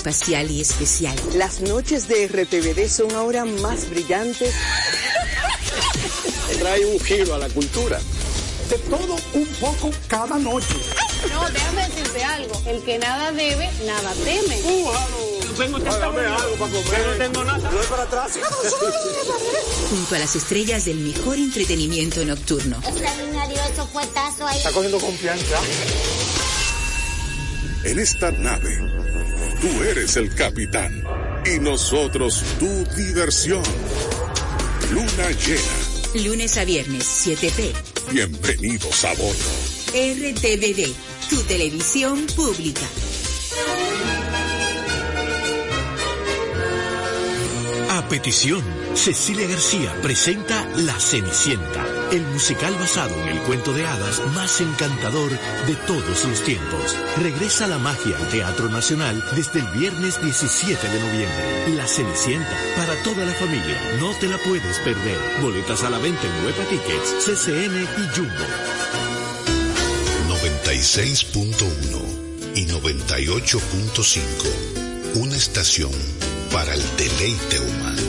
espacial y especial. Las noches de RTVD son ahora más brillantes. Trae un giro a la cultura. De todo un poco cada noche. No, déjame decirte algo. El que nada debe, nada teme. Tengo algo para comer. no tengo nada. No es para atrás. Junto a las estrellas del mejor entretenimiento nocturno. Está cogiendo confianza. En esta nave, tú eres el capitán y nosotros tu diversión. Luna llena. Lunes a viernes, 7p. Bienvenidos a bordo. RTVD, tu televisión pública. A petición, Cecilia García presenta La Cenicienta, el musical basado en el cuento de hadas más encantador de todos los tiempos. Regresa la magia al Teatro Nacional desde el viernes 17 de noviembre. La Cenicienta, para toda la familia, no te la puedes perder. Boletas a la venta en Nueva Tickets, CCN y Jumbo. 96.1 y 98.5. Una estación para el deleite humano.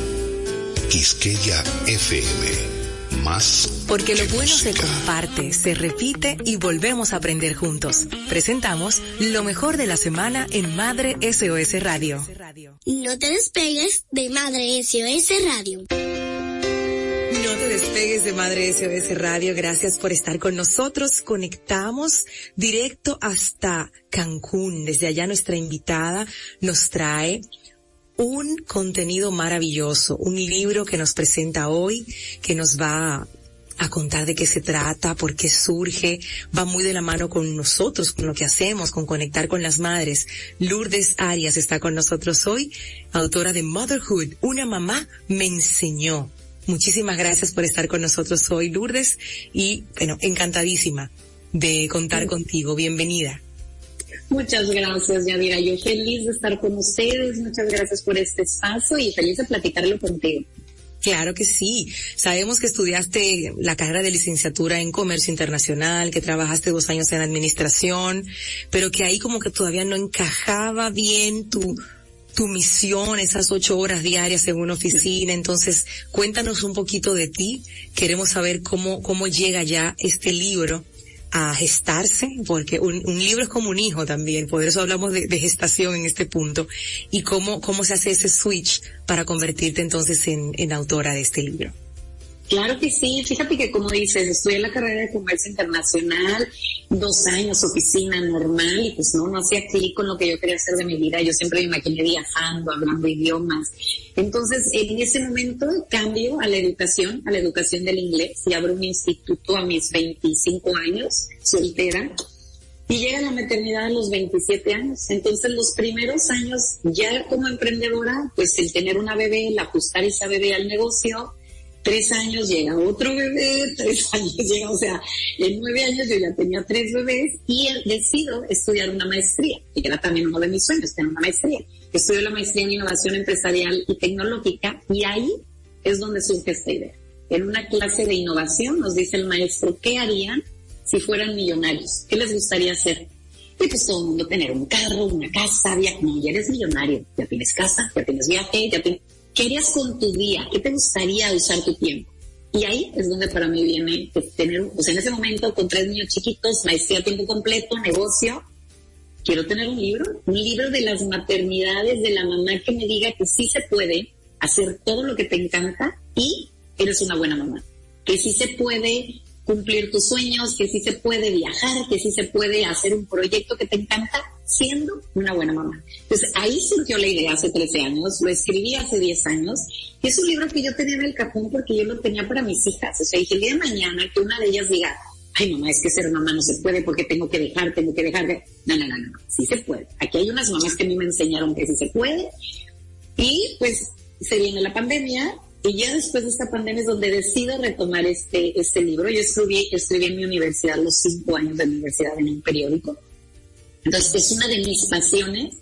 Quisqueya FM. Más. Porque lo bueno se comparte, se repite y volvemos a aprender juntos. Presentamos lo mejor de la semana en Madre SOS Radio. No te despegues de Madre SOS Radio. No te despegues de Madre SOS Radio. Gracias por estar con nosotros. Conectamos directo hasta Cancún. Desde allá nuestra invitada nos trae un contenido maravilloso, un libro que nos presenta hoy, que nos va a contar de qué se trata, por qué surge, va muy de la mano con nosotros, con lo que hacemos, con conectar con las madres. Lourdes Arias está con nosotros hoy, autora de Motherhood, una mamá me enseñó. Muchísimas gracias por estar con nosotros hoy, Lourdes, y bueno, encantadísima de contar contigo. Bienvenida. Muchas gracias, Yadira. Yo feliz de estar con ustedes. Muchas gracias por este espacio y feliz de platicarlo contigo. Claro que sí. Sabemos que estudiaste la carrera de licenciatura en comercio internacional, que trabajaste dos años en administración, pero que ahí como que todavía no encajaba bien tu, tu misión, esas ocho horas diarias en una oficina. Entonces, cuéntanos un poquito de ti. Queremos saber cómo, cómo llega ya este libro a gestarse, porque un, un libro es como un hijo también, por eso hablamos de, gestación en este punto, y cómo, cómo se hace ese switch para convertirte entonces en, en autora de este libro. Claro que sí. Fíjate que como dices, estudié la carrera de comercio internacional, dos años oficina normal y pues no, no hacía clic con lo que yo quería hacer de mi vida. Yo siempre me imaginé viajando, hablando idiomas. Entonces, en ese momento cambio a la educación, a la educación del inglés y abro un instituto a mis 25 años, soltera. Y llega la maternidad a los 27 años. Entonces, los primeros años, ya como emprendedora, pues el tener una bebé, el ajustar esa bebé al negocio, tres años llega otro bebé, tres años llega, o sea, en nueve años yo ya tenía tres bebés y decido estudiar una maestría, y era también uno de mis sueños, tener una maestría. Estudio la maestría en innovación empresarial y tecnológica y ahí es donde surge esta idea. En una clase de innovación nos dice el maestro, ¿qué harían si fueran millonarios? ¿Qué les gustaría hacer? Y pues todo el mundo tener un carro, una casa, viajar. No, ya eres millonario, ya tienes casa, ya tienes viaje, ya tienes... ¿Qué harías con tu día? ¿Qué te gustaría usar tu tiempo? Y ahí es donde para mí viene pues, tener, pues en ese momento con tres niños chiquitos, maestría a tiempo completo, negocio, quiero tener un libro, un libro de las maternidades, de la mamá que me diga que sí se puede hacer todo lo que te encanta y eres una buena mamá. Que sí se puede cumplir tus sueños, que sí se puede viajar, que sí se puede hacer un proyecto que te encanta siendo una buena mamá. Entonces ahí surgió la idea hace 13 años, lo escribí hace 10 años, y es un libro que yo tenía en el cajón porque yo lo tenía para mis hijas. O sea, dije, el día de mañana que una de ellas diga, ay mamá, es que ser mamá no se puede porque tengo que dejar, tengo que dejar. de-". No, no, no, no, sí se puede. Aquí hay unas mamás que a mí me enseñaron que sí se puede. Y pues se viene la pandemia y ya después de esta pandemia es donde decido retomar este, este libro. Yo escribí, escribí en mi universidad los cinco años de universidad en un periódico. Entonces es una de mis pasiones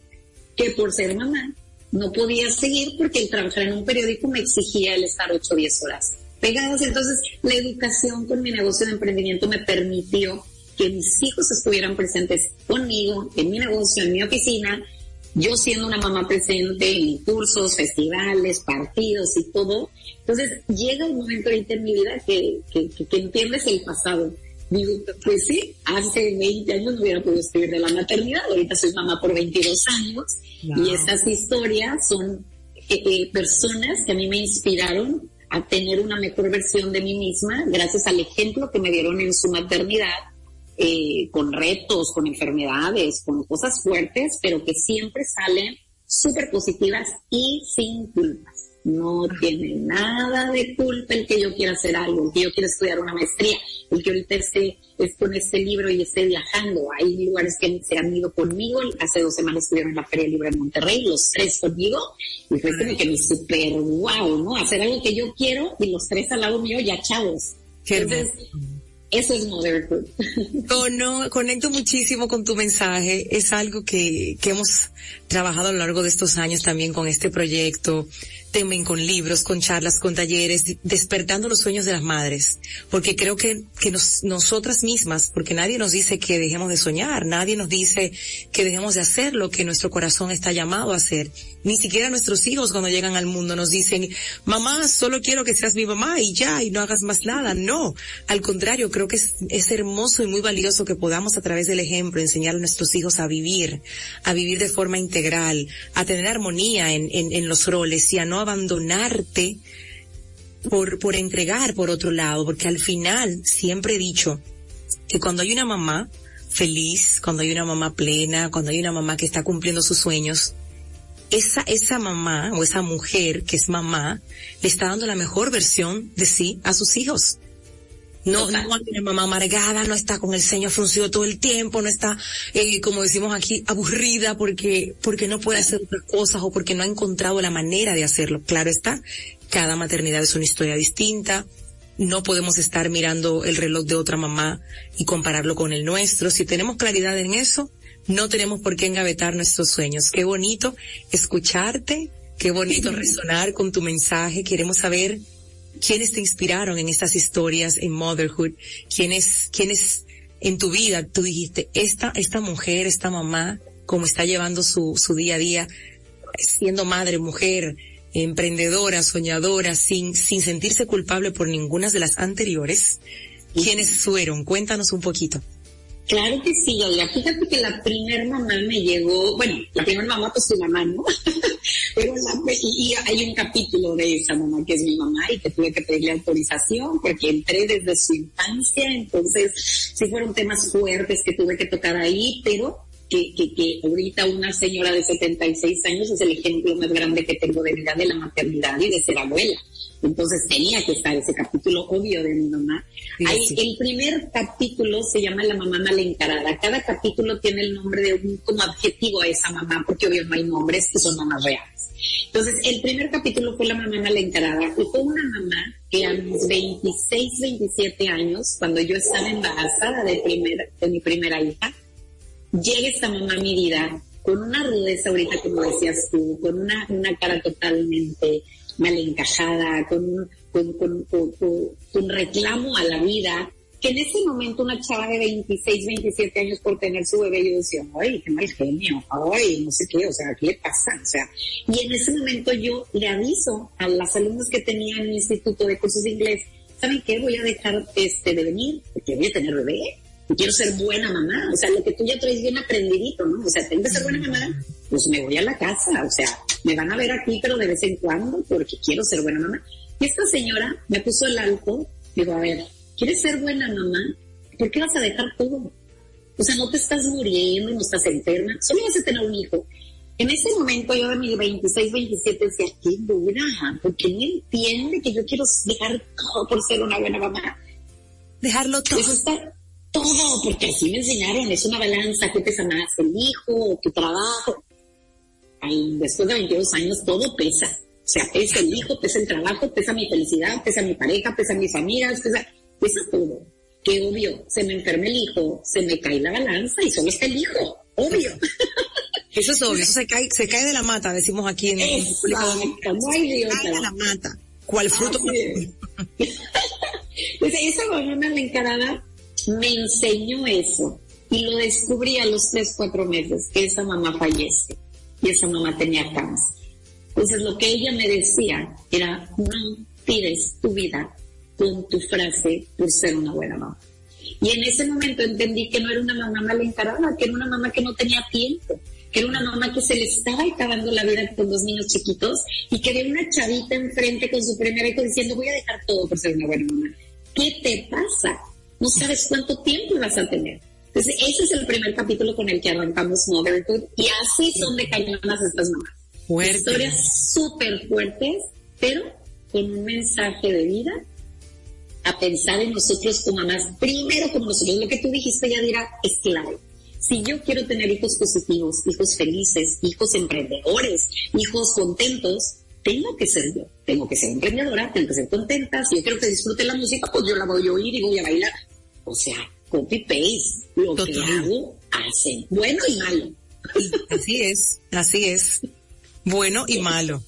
que por ser mamá no podía seguir porque el trabajar en un periódico me exigía el estar ocho o diez horas pegadas. Entonces la educación con mi negocio de emprendimiento me permitió que mis hijos estuvieran presentes conmigo, en mi negocio, en mi oficina, yo siendo una mamá presente en cursos, festivales, partidos y todo, entonces llega un momento ahorita en mi vida que, que, que, entiendes el pasado. Digo, pues sí, hace 20 años no hubiera podido escribir de la maternidad, ahorita soy mamá por 22 años y estas historias son eh, eh, personas que a mí me inspiraron a tener una mejor versión de mí misma gracias al ejemplo que me dieron en su maternidad eh, con retos, con enfermedades, con cosas fuertes, pero que siempre salen súper positivas y sin culpas. No tiene nada de culpa el que yo quiera hacer algo, el que yo quiera estudiar una maestría, el que ahorita esté, con este libro y esté viajando. Hay lugares que se han ido conmigo. Hace dos semanas estuvieron en la Feria Libre en Monterrey, los tres conmigo. Y fue como que mi super wow, ¿no? Hacer algo que yo quiero y los tres al lado mío ya chavos. Entonces, eso es motherhood. No, conecto muchísimo con tu mensaje. Es algo que, que hemos trabajado a lo largo de estos años también con este proyecto temen con libros, con charlas, con talleres, despertando los sueños de las madres. Porque creo que, que nos, nosotras mismas, porque nadie nos dice que dejemos de soñar, nadie nos dice que dejemos de hacer lo que nuestro corazón está llamado a hacer. Ni siquiera nuestros hijos cuando llegan al mundo nos dicen, mamá, solo quiero que seas mi mamá y ya, y no hagas más nada. No. Al contrario, creo que es, es hermoso y muy valioso que podamos a través del ejemplo enseñar a nuestros hijos a vivir, a vivir de forma integral, a tener armonía en, en, en los roles y a no abandonarte por, por entregar por otro lado, porque al final siempre he dicho que cuando hay una mamá feliz, cuando hay una mamá plena, cuando hay una mamá que está cumpliendo sus sueños, esa, esa mamá o esa mujer que es mamá le está dando la mejor versión de sí a sus hijos. No, no una mamá amargada, no está con el ceño fruncido todo el tiempo, no está, eh, como decimos aquí, aburrida porque, porque no puede hacer otras cosas o porque no ha encontrado la manera de hacerlo. Claro está, cada maternidad es una historia distinta. No podemos estar mirando el reloj de otra mamá y compararlo con el nuestro. Si tenemos claridad en eso, no tenemos por qué engavetar nuestros sueños. Qué bonito escucharte, qué bonito resonar con tu mensaje. Queremos saber quiénes te inspiraron en estas historias en motherhood, quiénes, quiénes en tu vida tú dijiste, esta, esta mujer, esta mamá, como está llevando su, su día a día, siendo madre, mujer, emprendedora, soñadora, sin, sin sentirse culpable por ninguna de las anteriores, ¿quiénes fueron? Cuéntanos un poquito. Claro que sí, Oiga, fíjate que la primer mamá me llegó, bueno, la primera mamá pues su mamá, ¿no? Pero la, y, hay un capítulo de esa mamá que es mi mamá y que tuve que pedirle autorización porque entré desde su infancia, entonces sí fueron temas fuertes que tuve que tocar ahí, pero que, que, que ahorita una señora de 76 años es el ejemplo más grande que tengo de vida de la maternidad y de ser abuela. Entonces tenía que estar ese capítulo obvio de mi mamá. El primer capítulo se llama La mamá mal encarada. Cada capítulo tiene el nombre de un como adjetivo a esa mamá, porque obvio no hay nombres que son mamás reales. Entonces, el primer capítulo fue La mamá mal encarada. Y fue una mamá que a mis 26, 27 años, cuando yo estaba embarazada de, primer, de mi primera hija, llega esta mamá a mi vida con una rudeza ahorita, como decías tú, con una, una cara totalmente mal encajada, con, con, con, con, reclamo a la vida, que en ese momento una chava de 26, 27 años por tener su bebé, yo decía, ay, qué mal genio, ay, no sé qué, o sea, ¿qué le pasa? O sea, y en ese momento yo le aviso a las alumnas que tenía en el Instituto de Cursos de Inglés, ¿saben qué? Voy a dejar este de venir, porque voy a tener bebé, quiero ser buena mamá, o sea, lo que tú ya traes bien aprendidito, ¿no? O sea, tengo que ser buena mamá, pues me voy a la casa, o sea, me van a ver aquí, pero de vez en cuando, porque quiero ser buena mamá. Y esta señora me puso el alto, digo, a ver, ¿quieres ser buena mamá? ¿Por qué vas a dejar todo? O sea, no te estás muriendo, no estás enferma, solo vas a tener un hijo. En ese momento yo de mis 26, 27 decía, qué dura, porque no entiende que yo quiero dejar todo por ser una buena mamá. Dejarlo todo. Eso está todo, porque así me enseñaron, es una balanza, ¿qué pesa más, el hijo, tu trabajo? después de 22 años todo pesa. O sea, pesa el hijo, pesa el trabajo, pesa mi felicidad, pesa mi pareja, pesa mis amigas, pesa, pesa todo. Que obvio, se me enferma el hijo, se me cae la balanza y solo está el hijo. Obvio. Eso es obvio, eso se cae, se cae de la mata, decimos aquí en el hay Cae de la mata. ¿Cuál fruto? pues esa mamá la encarada me enseñó eso y lo descubrí a los tres, cuatro meses que esa mamá fallece. y esa mamá tenía cáncer. Entonces lo que ella me decía era, no tires tu vida con tu frase por ser una buena mamá. Y en ese momento entendí que no era una mamá mal encarada, que era una mamá que no tenía tiempo, que era una mamá que se le estaba acabando la vida con dos niños chiquitos y que había una chavita enfrente con su primer hijo diciendo voy a dejar todo por ser una buena mamá. ¿Qué te pasa? No sabes cuánto tiempo vas a tener. Entonces, ese es el primer capítulo con el que arrancamos Motherhood y así son de cañonas estas mamás. Historias súper fuertes, pero con un mensaje de vida a pensar en nosotros como mamás, primero como nosotros. Lo que tú dijiste, ya dirá, es clave. Si yo quiero tener hijos positivos, hijos felices, hijos emprendedores, hijos contentos, tengo que ser yo. Tengo que ser emprendedora, tengo que ser contenta. Si yo quiero que disfrute la música, pues yo la voy a oír y voy a bailar. O sea, copy-paste. Lo que hago, hacen. Bueno y malo. Así es, así es. Bueno y malo.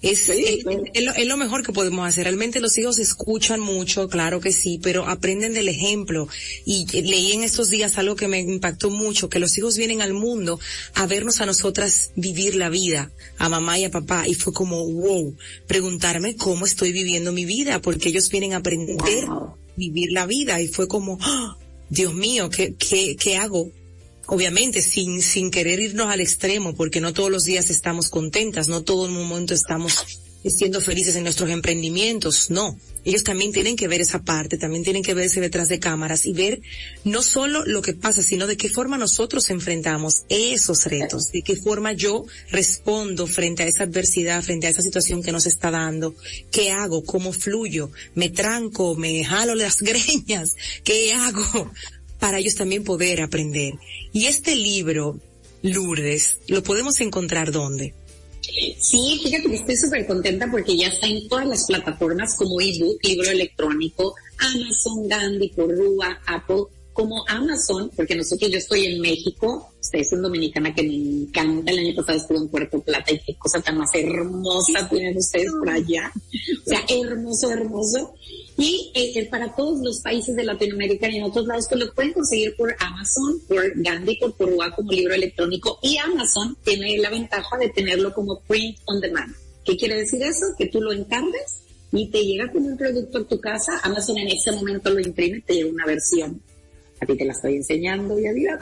Es, es, lo, mejor que podemos hacer. Realmente los hijos escuchan mucho, claro que sí, pero aprenden del ejemplo. Y leí en estos días algo que me impactó mucho, que los hijos vienen al mundo a vernos a nosotras vivir la vida, a mamá y a papá. Y fue como, wow, preguntarme cómo estoy viviendo mi vida, porque ellos vienen a aprender vivir la vida. Y fue como, ¡Ah! Dios mío, ¿qué, qué, qué hago? obviamente sin, sin querer irnos al extremo, porque no todos los días estamos contentas, no todo el momento estamos siendo felices en nuestros emprendimientos, no. Ellos también tienen que ver esa parte, también tienen que verse detrás de cámaras y ver no solo lo que pasa, sino de qué forma nosotros enfrentamos esos retos, de qué forma yo respondo frente a esa adversidad, frente a esa situación que nos está dando, qué hago, cómo fluyo, me tranco, me jalo las greñas, qué hago, para ellos también poder aprender. Y este libro, Lourdes, ¿lo podemos encontrar dónde? Sí, fíjate que estoy súper contenta porque ya está en todas las plataformas como ebook, libro electrónico, Amazon, Gandhi, Corrua, Apple, como Amazon, porque nosotros yo estoy en México, ustedes son dominicana que me encanta, el año pasado estuve en Puerto Plata y qué cosa tan más hermosa tienen ustedes por allá. O sea, hermoso, hermoso. Y eh, para todos los países de Latinoamérica y en otros lados, pues lo pueden conseguir por Amazon, por Gandhi, por Porua como libro electrónico. Y Amazon tiene la ventaja de tenerlo como print on demand. ¿Qué quiere decir eso? Que tú lo encargues y te llega como un producto a tu casa. Amazon en ese momento lo imprime, te llega una versión a ti te la estoy enseñando, ya vida,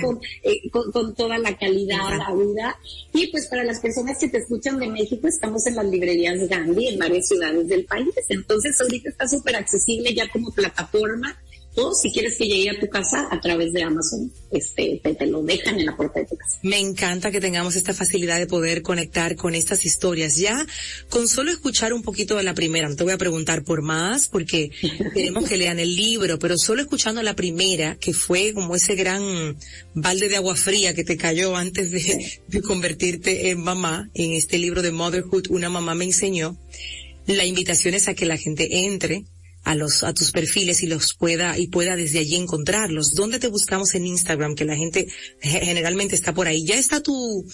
con, eh, con, con, toda la calidad, la vida. Y pues para las personas que te escuchan de México, estamos en las librerías Gandhi en varias ciudades del país. Entonces ahorita está súper accesible ya como plataforma o si quieres que llegue a tu casa a través de Amazon, este, te, lo dejan en la puerta de tu casa. Me encanta que tengamos esta facilidad de poder conectar con estas historias. Ya, con solo escuchar un poquito de la primera, no te voy a preguntar por más, porque queremos que lean el libro, pero solo escuchando la primera, que fue como ese gran balde de agua fría que te cayó antes de, de convertirte en mamá, en este libro de Motherhood, una mamá me enseñó, la invitación es a que la gente entre, a los, a tus perfiles y los pueda, y pueda desde allí encontrarlos. ¿Dónde te buscamos en Instagram? Que la gente generalmente está por ahí. Ya está tu,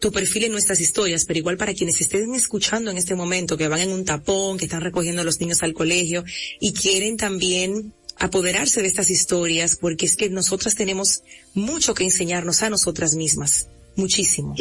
tu perfil en nuestras historias, pero igual para quienes estén escuchando en este momento, que van en un tapón, que están recogiendo a los niños al colegio y quieren también apoderarse de estas historias, porque es que nosotras tenemos mucho que enseñarnos a nosotras mismas. Muchísimo.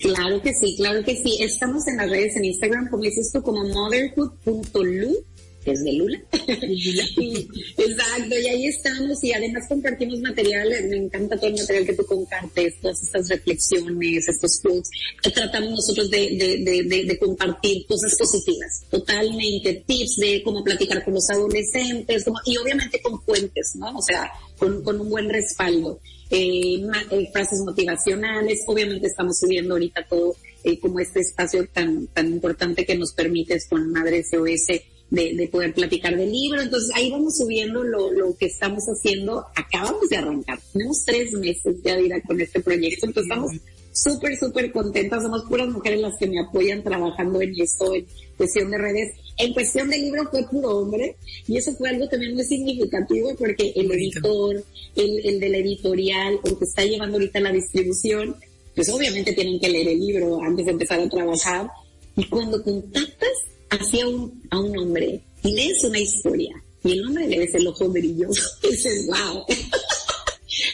Claro que sí, claro que sí. Estamos en las redes en Instagram, como dices tú, como motherhood.lu es de Lula. exacto, y ahí estamos y además compartimos material, me encanta todo el material que tú compartes, todas estas reflexiones, estos quotes, tratamos nosotros de, de, de, de, compartir cosas positivas, totalmente, tips de cómo platicar con los adolescentes, como, y obviamente con fuentes, ¿no? O sea, con, con un buen respaldo. Eh, eh, frases motivacionales, obviamente estamos subiendo ahorita todo eh, como este espacio tan, tan importante que nos permite con Madre SOS de, de, poder platicar del libro. Entonces ahí vamos subiendo lo, lo que estamos haciendo. Acabamos de arrancar. Tenemos tres meses ya de con este proyecto. Entonces estamos súper, súper contentas. Somos puras mujeres las que me apoyan trabajando en esto, en cuestión de redes. En cuestión de libro fue puro hombre. Y eso fue algo también muy significativo porque el editor, el, el de la editorial, el que está llevando ahorita la distribución, pues obviamente tienen que leer el libro antes de empezar a trabajar. Y cuando contactas hacia un, a un hombre y lees una historia y el hombre le ves el ojo brilloso, dices, wow.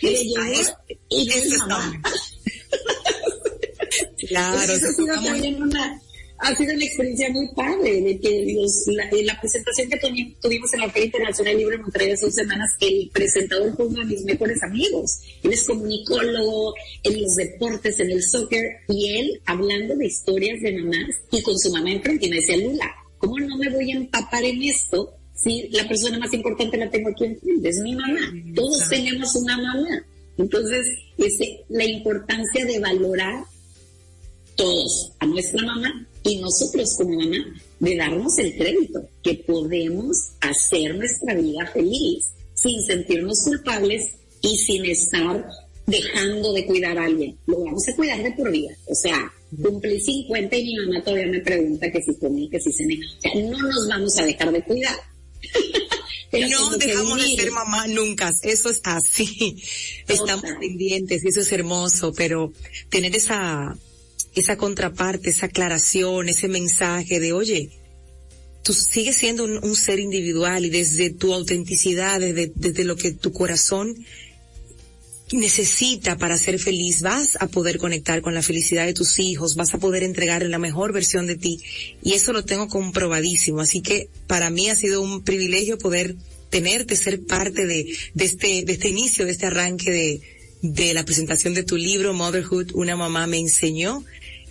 y es mamá. Claro, eso ha sido también una, ha sido una experiencia muy padre de que los, la, la, presentación que tuvimos en la Feria Internacional Libre de Monterrey hace dos semanas, el presentador fue uno de mis mejores amigos. Él es comunicólogo en los deportes, en el soccer, y él hablando de historias de mamás y con su mamá enfrente y me decía, Lula, ¿cómo no me voy a empapar en esto si la persona más importante la tengo aquí enfrente? Es mi mamá. Todos tenemos una mamá. Entonces, este, la importancia de valorar todos a nuestra mamá y nosotros como mamá de darnos el crédito que podemos hacer nuestra vida feliz sin sentirnos culpables y sin estar dejando de cuidar a alguien. Lo vamos a cuidar de por vida. O sea, cumplí 50 y mi mamá todavía me pregunta que si comí, que si cené. O sea, no nos vamos a dejar de cuidar. no dejamos de ser mamá nunca, eso es así. Estamos pendientes y eso es hermoso, pero tener esa esa contraparte, esa aclaración, ese mensaje de, oye, tú sigues siendo un, ser individual y desde tu autenticidad, desde, lo que tu corazón necesita para ser feliz, vas a poder conectar con la felicidad de tus hijos, vas a poder entregarle la mejor versión de ti. Y eso lo tengo comprobadísimo. Así que para mí ha sido un privilegio poder tenerte, ser parte de, este, de este inicio, de este arranque de la presentación de tu libro, Motherhood, una mamá me enseñó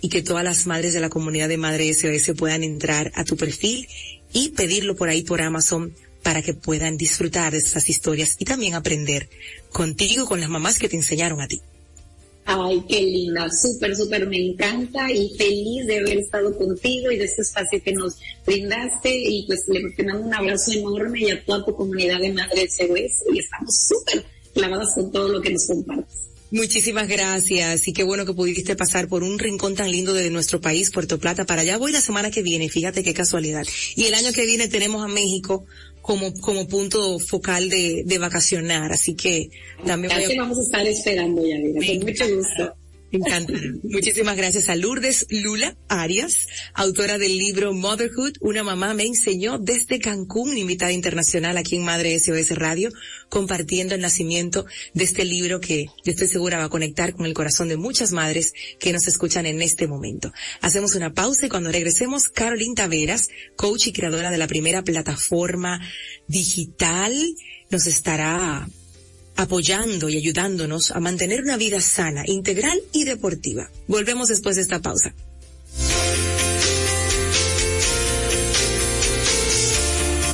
y que todas las madres de la comunidad de Madre SOS puedan entrar a tu perfil y pedirlo por ahí por Amazon para que puedan disfrutar de esas historias y también aprender contigo, con las mamás que te enseñaron a ti. Ay, qué linda, súper, súper, me encanta y feliz de haber estado contigo y de este espacio que nos brindaste y pues le mando un abrazo enorme y a toda tu comunidad de Madre SOS y estamos súper clavadas con todo lo que nos compartes. Muchísimas gracias y qué bueno que pudiste pasar por un rincón tan lindo de nuestro país, Puerto Plata. Para allá voy la semana que viene, fíjate qué casualidad. Y el año que viene tenemos a México como, como punto focal de, de vacacionar, así que también voy a... vamos a estar esperando ya, con mucho gusto. Muchísimas gracias a Lourdes Lula Arias, autora del libro Motherhood, una mamá me enseñó desde Cancún, invitada internacional aquí en Madre SOS Radio, compartiendo el nacimiento de este libro que yo estoy segura va a conectar con el corazón de muchas madres que nos escuchan en este momento. Hacemos una pausa y cuando regresemos, Carolina Taveras, coach y creadora de la primera plataforma digital, nos estará apoyando y ayudándonos a mantener una vida sana, integral y deportiva. Volvemos después de esta pausa.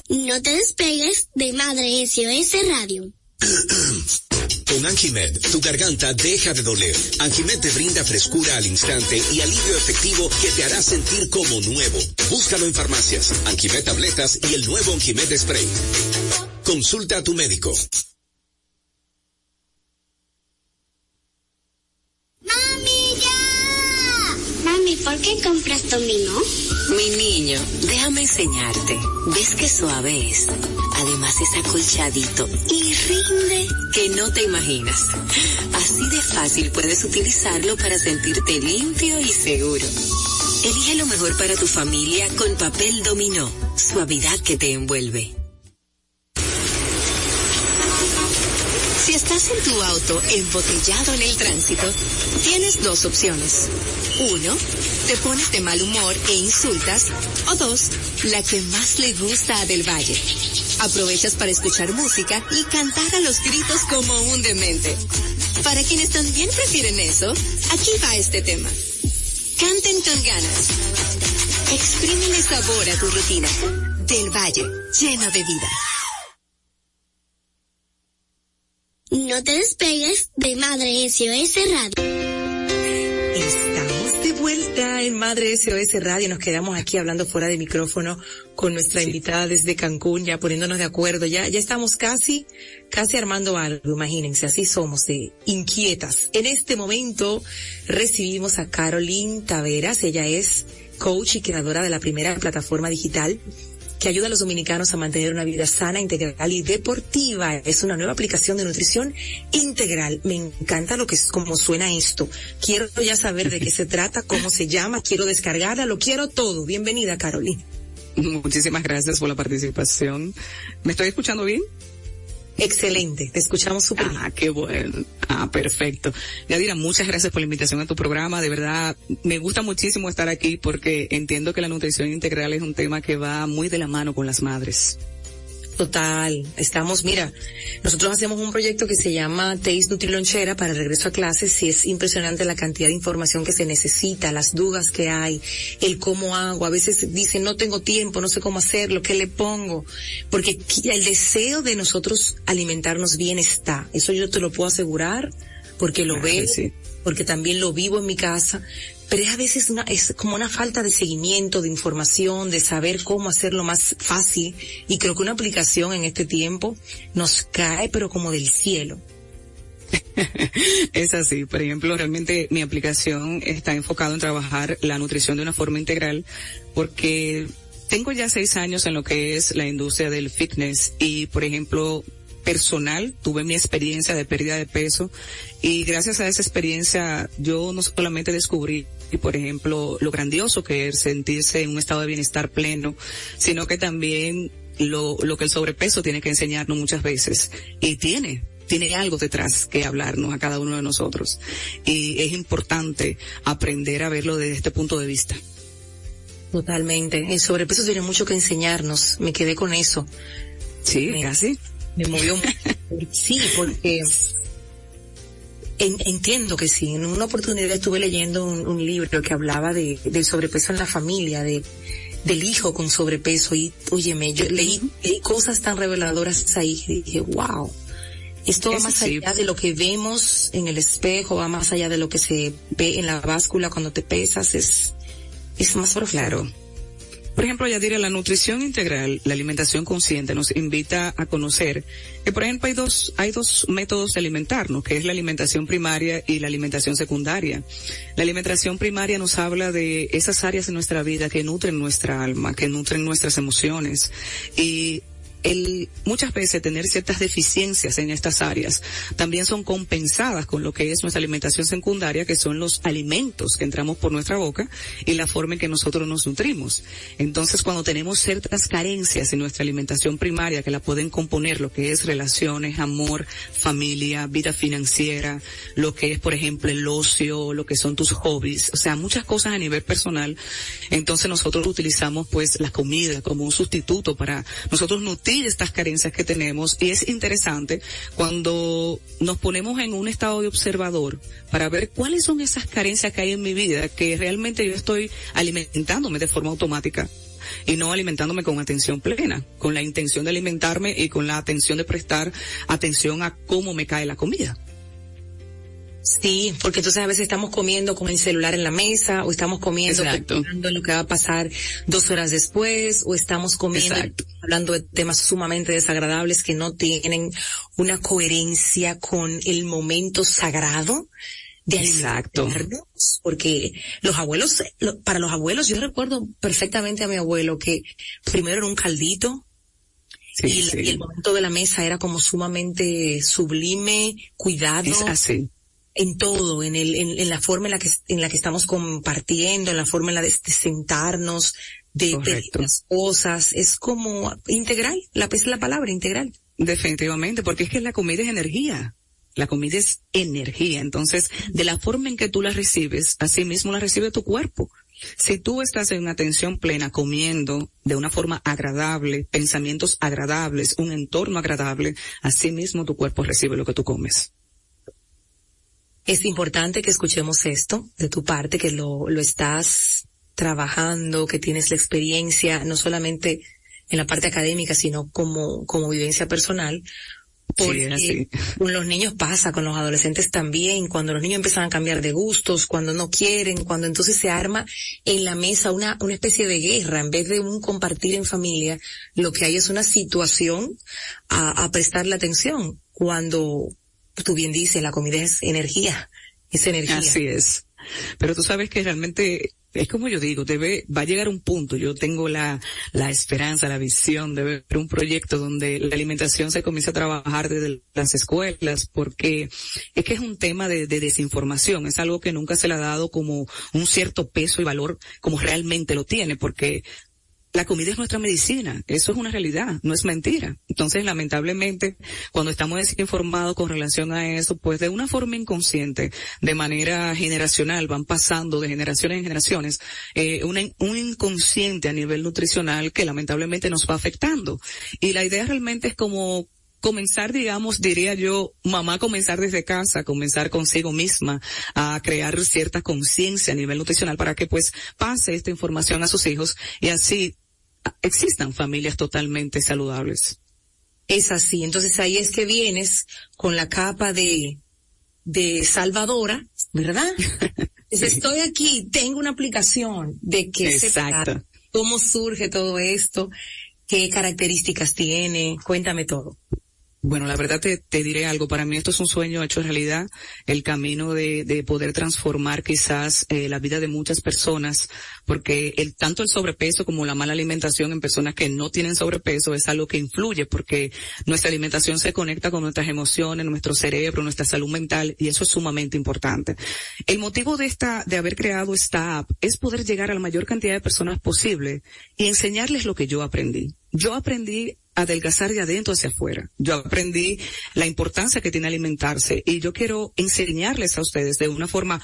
No te despegues de Madre SOS Radio. Con Anjimed, tu garganta deja de doler. Anjimed te brinda frescura al instante y alivio efectivo que te hará sentir como nuevo. Búscalo en farmacias, Anjimed tabletas y el nuevo Anjimed spray. Consulta a tu médico. ¿Por qué compras Domino? Mi niño, déjame enseñarte. ¿Ves qué suave es? Además es acolchadito y rinde que no te imaginas. Así de fácil puedes utilizarlo para sentirte limpio y seguro. Elige lo mejor para tu familia con papel dominó, suavidad que te envuelve. Estás en tu auto embotellado en el tránsito, tienes dos opciones. Uno, te pones de mal humor e insultas. O dos, la que más le gusta a Del Valle. Aprovechas para escuchar música y cantar a los gritos como un demente. Para quienes también prefieren eso, aquí va este tema. Canten con ganas. Exprímele sabor a tu rutina. Del Valle, lleno de vida. No te despegues de Madre SOS Radio. Estamos de vuelta en Madre SOS Radio. Nos quedamos aquí hablando fuera de micrófono con nuestra invitada desde Cancún, ya poniéndonos de acuerdo. Ya, ya estamos casi, casi armando algo. Imagínense, así somos de inquietas. En este momento recibimos a Caroline Taveras. Ella es coach y creadora de la primera plataforma digital que ayuda a los dominicanos a mantener una vida sana, integral y deportiva. Es una nueva aplicación de nutrición integral. Me encanta lo que es, cómo suena esto. Quiero ya saber de qué se trata, cómo se llama, quiero descargarla, lo quiero todo. Bienvenida, Carolina. Muchísimas gracias por la participación. ¿Me estoy escuchando bien? Excelente, te escuchamos súper Ah, qué bueno. Ah, perfecto. Yadira, muchas gracias por la invitación a tu programa. De verdad, me gusta muchísimo estar aquí porque entiendo que la nutrición integral es un tema que va muy de la mano con las madres. Total, estamos, mira, nosotros hacemos un proyecto que se llama Taste Nutrilonchera para el regreso a clases y es impresionante la cantidad de información que se necesita, las dudas que hay, el cómo hago, a veces dicen no tengo tiempo, no sé cómo hacerlo, qué le pongo, porque el deseo de nosotros alimentarnos bien está, eso yo te lo puedo asegurar porque lo veo, porque también lo vivo en mi casa, pero es a veces una, es como una falta de seguimiento, de información, de saber cómo hacerlo más fácil y creo que una aplicación en este tiempo nos cae pero como del cielo. es así. Por ejemplo, realmente mi aplicación está enfocada en trabajar la nutrición de una forma integral porque tengo ya seis años en lo que es la industria del fitness y, por ejemplo, personal, tuve mi experiencia de pérdida de peso y gracias a esa experiencia yo no solamente descubrí, por ejemplo, lo grandioso que es sentirse en un estado de bienestar pleno, sino que también lo, lo que el sobrepeso tiene que enseñarnos muchas veces y tiene, tiene algo detrás que hablarnos a cada uno de nosotros. Y es importante aprender a verlo desde este punto de vista. Totalmente. El sobrepeso tiene mucho que enseñarnos. Me quedé con eso. Sí, casi me movió sí porque entiendo que sí. En una oportunidad estuve leyendo un, libro que hablaba de del sobrepeso en la familia de del hijo con sobrepeso. Y óyeme yo leí, leí cosas tan reveladoras ahí y dije wow esto va más allá de lo que vemos en el espejo va más allá de lo que se ve en la báscula cuando te pesas es es más profundo claro por ejemplo, ya diré, la nutrición integral, la alimentación consciente nos invita a conocer que, por ejemplo, hay dos, hay dos métodos de alimentarnos, que es la alimentación primaria y la alimentación secundaria. La alimentación primaria nos habla de esas áreas de nuestra vida que nutren nuestra alma, que nutren nuestras emociones y el muchas veces tener ciertas deficiencias en estas áreas también son compensadas con lo que es nuestra alimentación secundaria, que son los alimentos que entramos por nuestra boca y la forma en que nosotros nos nutrimos. Entonces, cuando tenemos ciertas carencias en nuestra alimentación primaria que la pueden componer lo que es relaciones, amor, familia, vida financiera, lo que es, por ejemplo, el ocio, lo que son tus hobbies, o sea, muchas cosas a nivel personal, entonces nosotros utilizamos pues la comida como un sustituto para nosotros nutrir estas carencias que tenemos y es interesante cuando nos ponemos en un estado de observador para ver cuáles son esas carencias que hay en mi vida que realmente yo estoy alimentándome de forma automática y no alimentándome con atención plena, con la intención de alimentarme y con la atención de prestar atención a cómo me cae la comida. Sí, porque entonces a veces estamos comiendo con el celular en la mesa, o estamos comiendo pensando lo que va a pasar dos horas después, o estamos comiendo hablando de temas sumamente desagradables que no tienen una coherencia con el momento sagrado de Exacto. Porque los abuelos, para los abuelos, yo recuerdo perfectamente a mi abuelo que primero era un caldito, y, el momento de la mesa era como sumamente sublime, cuidado. Es así en todo, en el, en, la forma en la que, en la que estamos compartiendo, en la forma en la de, sentarnos, de, de, las cosas, es como integral, la es la palabra integral. Definitivamente, porque es que la comida es energía. La comida es energía. Entonces, de la forma en que tú la recibes, así mismo la recibe tu cuerpo. Si tú estás en una atención plena, comiendo de una forma agradable, pensamientos agradables, un entorno agradable, así mismo tu cuerpo recibe lo que tú comes. Es importante que escuchemos esto de tu parte, que lo, lo estás trabajando, que tienes la experiencia, no solamente en la parte académica, sino como, como vivencia personal. Porque con los niños pasa, con los adolescentes también, cuando los niños empiezan a cambiar de gustos, cuando no quieren, cuando entonces se arma en la mesa una, una especie de guerra, en vez de un compartir en familia, lo que hay es una situación a, a prestarle atención. Cuando tú bien dices, la comida es energía, es energía. Así es. Pero tú sabes que realmente es como yo digo, debe, va a llegar un punto, yo tengo la, la esperanza, la visión de ver un proyecto donde la alimentación se comience a trabajar desde las escuelas, porque es que es un tema de, de desinformación, es algo que nunca se le ha dado como un cierto peso y valor como realmente lo tiene, porque la comida es nuestra medicina, eso es una realidad, no es mentira. Entonces, lamentablemente, cuando estamos desinformados con relación a eso, pues de una forma inconsciente, de manera generacional, van pasando de generaciones en generaciones, eh, un inconsciente a nivel nutricional que lamentablemente nos va afectando. Y la idea realmente es como comenzar, digamos, diría yo, mamá comenzar desde casa, comenzar consigo misma a crear cierta conciencia a nivel nutricional para que pues pase esta información a sus hijos y así existan familias totalmente saludables. Es así. Entonces ahí es que vienes con la capa de, de salvadora, ¿verdad? Estoy aquí, tengo una aplicación de qué Exacto. cómo surge todo esto, qué características tiene, cuéntame todo. Bueno, la verdad te, diré algo. Para mí esto es un sueño hecho realidad. El camino de, de poder transformar quizás eh, la vida de muchas personas, porque el tanto el sobrepeso como la mala alimentación en personas que no tienen sobrepeso es algo que influye, porque nuestra alimentación se conecta con nuestras emociones, nuestro cerebro, nuestra salud mental, y eso es sumamente importante. El motivo de esta, de haber creado esta app es poder llegar a la mayor cantidad de personas posible y enseñarles lo que yo aprendí. Yo aprendí adelgazar de adentro hacia afuera. Yo aprendí la importancia que tiene alimentarse y yo quiero enseñarles a ustedes de una forma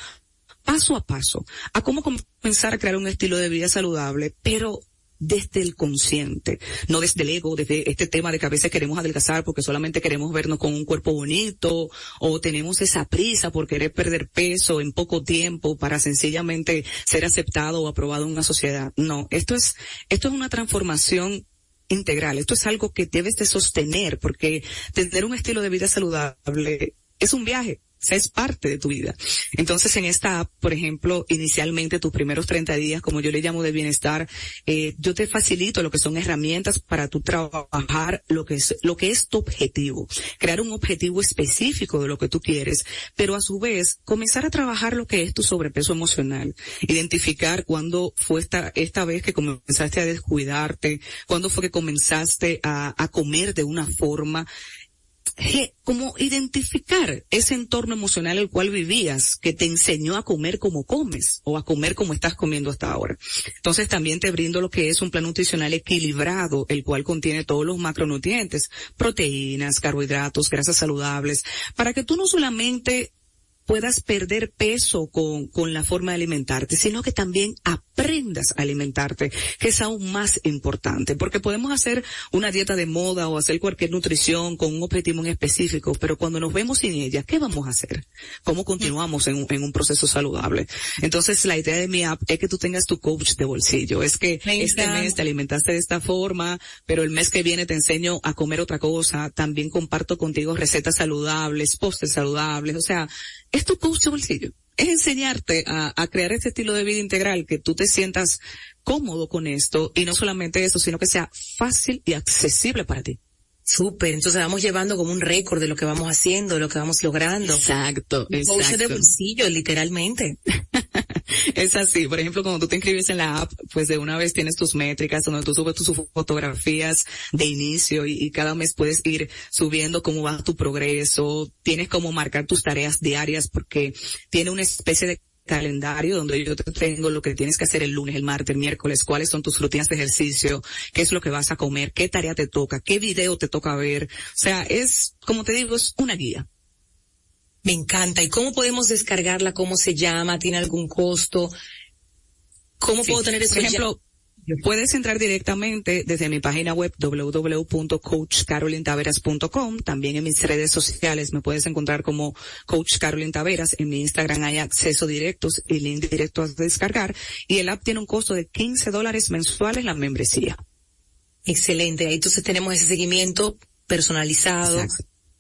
paso a paso a cómo comenzar a crear un estilo de vida saludable, pero desde el consciente, no desde el ego, desde este tema de que a veces queremos adelgazar porque solamente queremos vernos con un cuerpo bonito o tenemos esa prisa por querer perder peso en poco tiempo para sencillamente ser aceptado o aprobado en una sociedad. No, esto es, esto es una transformación integral. Esto es algo que debes de sostener porque tener un estilo de vida saludable es un viaje es parte de tu vida. Entonces, en esta app, por ejemplo, inicialmente tus primeros 30 días, como yo le llamo de bienestar, eh, yo te facilito lo que son herramientas para tu trabajar lo que es, lo que es tu objetivo. Crear un objetivo específico de lo que tú quieres, pero a su vez, comenzar a trabajar lo que es tu sobrepeso emocional. Identificar cuándo fue esta, esta vez que comenzaste a descuidarte, cuándo fue que comenzaste a, a comer de una forma como identificar ese entorno emocional el cual vivías que te enseñó a comer como comes o a comer como estás comiendo hasta ahora. Entonces también te brindo lo que es un plan nutricional equilibrado, el cual contiene todos los macronutrientes, proteínas, carbohidratos, grasas saludables, para que tú no solamente puedas perder peso con, con la forma de alimentarte, sino que también aprendas a alimentarte, que es aún más importante, porque podemos hacer una dieta de moda o hacer cualquier nutrición con un objetivo en específico, pero cuando nos vemos sin ella, ¿qué vamos a hacer? ¿Cómo continuamos en, en un proceso saludable? Entonces, la idea de mi app es que tú tengas tu coach de bolsillo, es que este mes te alimentaste de esta forma, pero el mes que viene te enseño a comer otra cosa, también comparto contigo recetas saludables, postres saludables, o sea, es tu coach de bolsillo. Es enseñarte a, crear este estilo de vida integral, que tú te sientas cómodo con esto y no solamente eso, sino que sea fácil y accesible para ti. Súper, entonces vamos llevando como un récord de lo que vamos haciendo, de lo que vamos logrando. Exacto, exacto. de bolsillo, literalmente. es así, por ejemplo, cuando tú te inscribes en la app, pues de una vez tienes tus métricas, donde tú subes tus fotografías de inicio y, y cada mes puedes ir subiendo cómo va tu progreso, tienes como marcar tus tareas diarias porque tiene una especie de calendario donde yo te tengo lo que tienes que hacer el lunes, el martes, el miércoles, cuáles son tus rutinas de ejercicio, qué es lo que vas a comer, qué tarea te toca, qué video te toca ver. O sea, es, como te digo, es una guía. Me encanta. ¿Y cómo podemos descargarla? ¿Cómo se llama? ¿Tiene algún costo? ¿Cómo Sí. puedo tener eso? Por ejemplo, puedes entrar directamente desde mi página web www.coachcarolintaveras.com. También en mis redes sociales me puedes encontrar como Coach Carolyn Taveras. En mi Instagram hay acceso directo y link directo a descargar. Y el app tiene un costo de 15 dólares mensuales la membresía. Excelente. Ahí entonces tenemos ese seguimiento personalizado.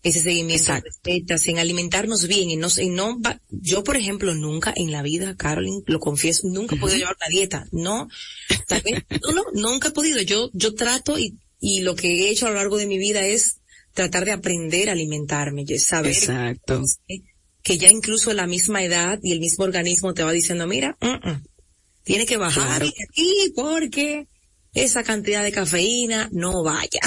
Ese seguimiento de recetas, en alimentarnos bien y no, y no va- yo por ejemplo nunca en la vida, Carolyn, lo confieso, nunca he podido llevar una dieta, no, tal vez, no, no, nunca he podido, yo, yo trato y, y lo que he hecho a lo largo de mi vida es tratar de aprender a alimentarme, saber Exacto. que, ya incluso la misma edad y el mismo organismo te va diciendo, mira, mm, mm, tiene que bajar Claro. de aquí porque esa cantidad de cafeína no vaya.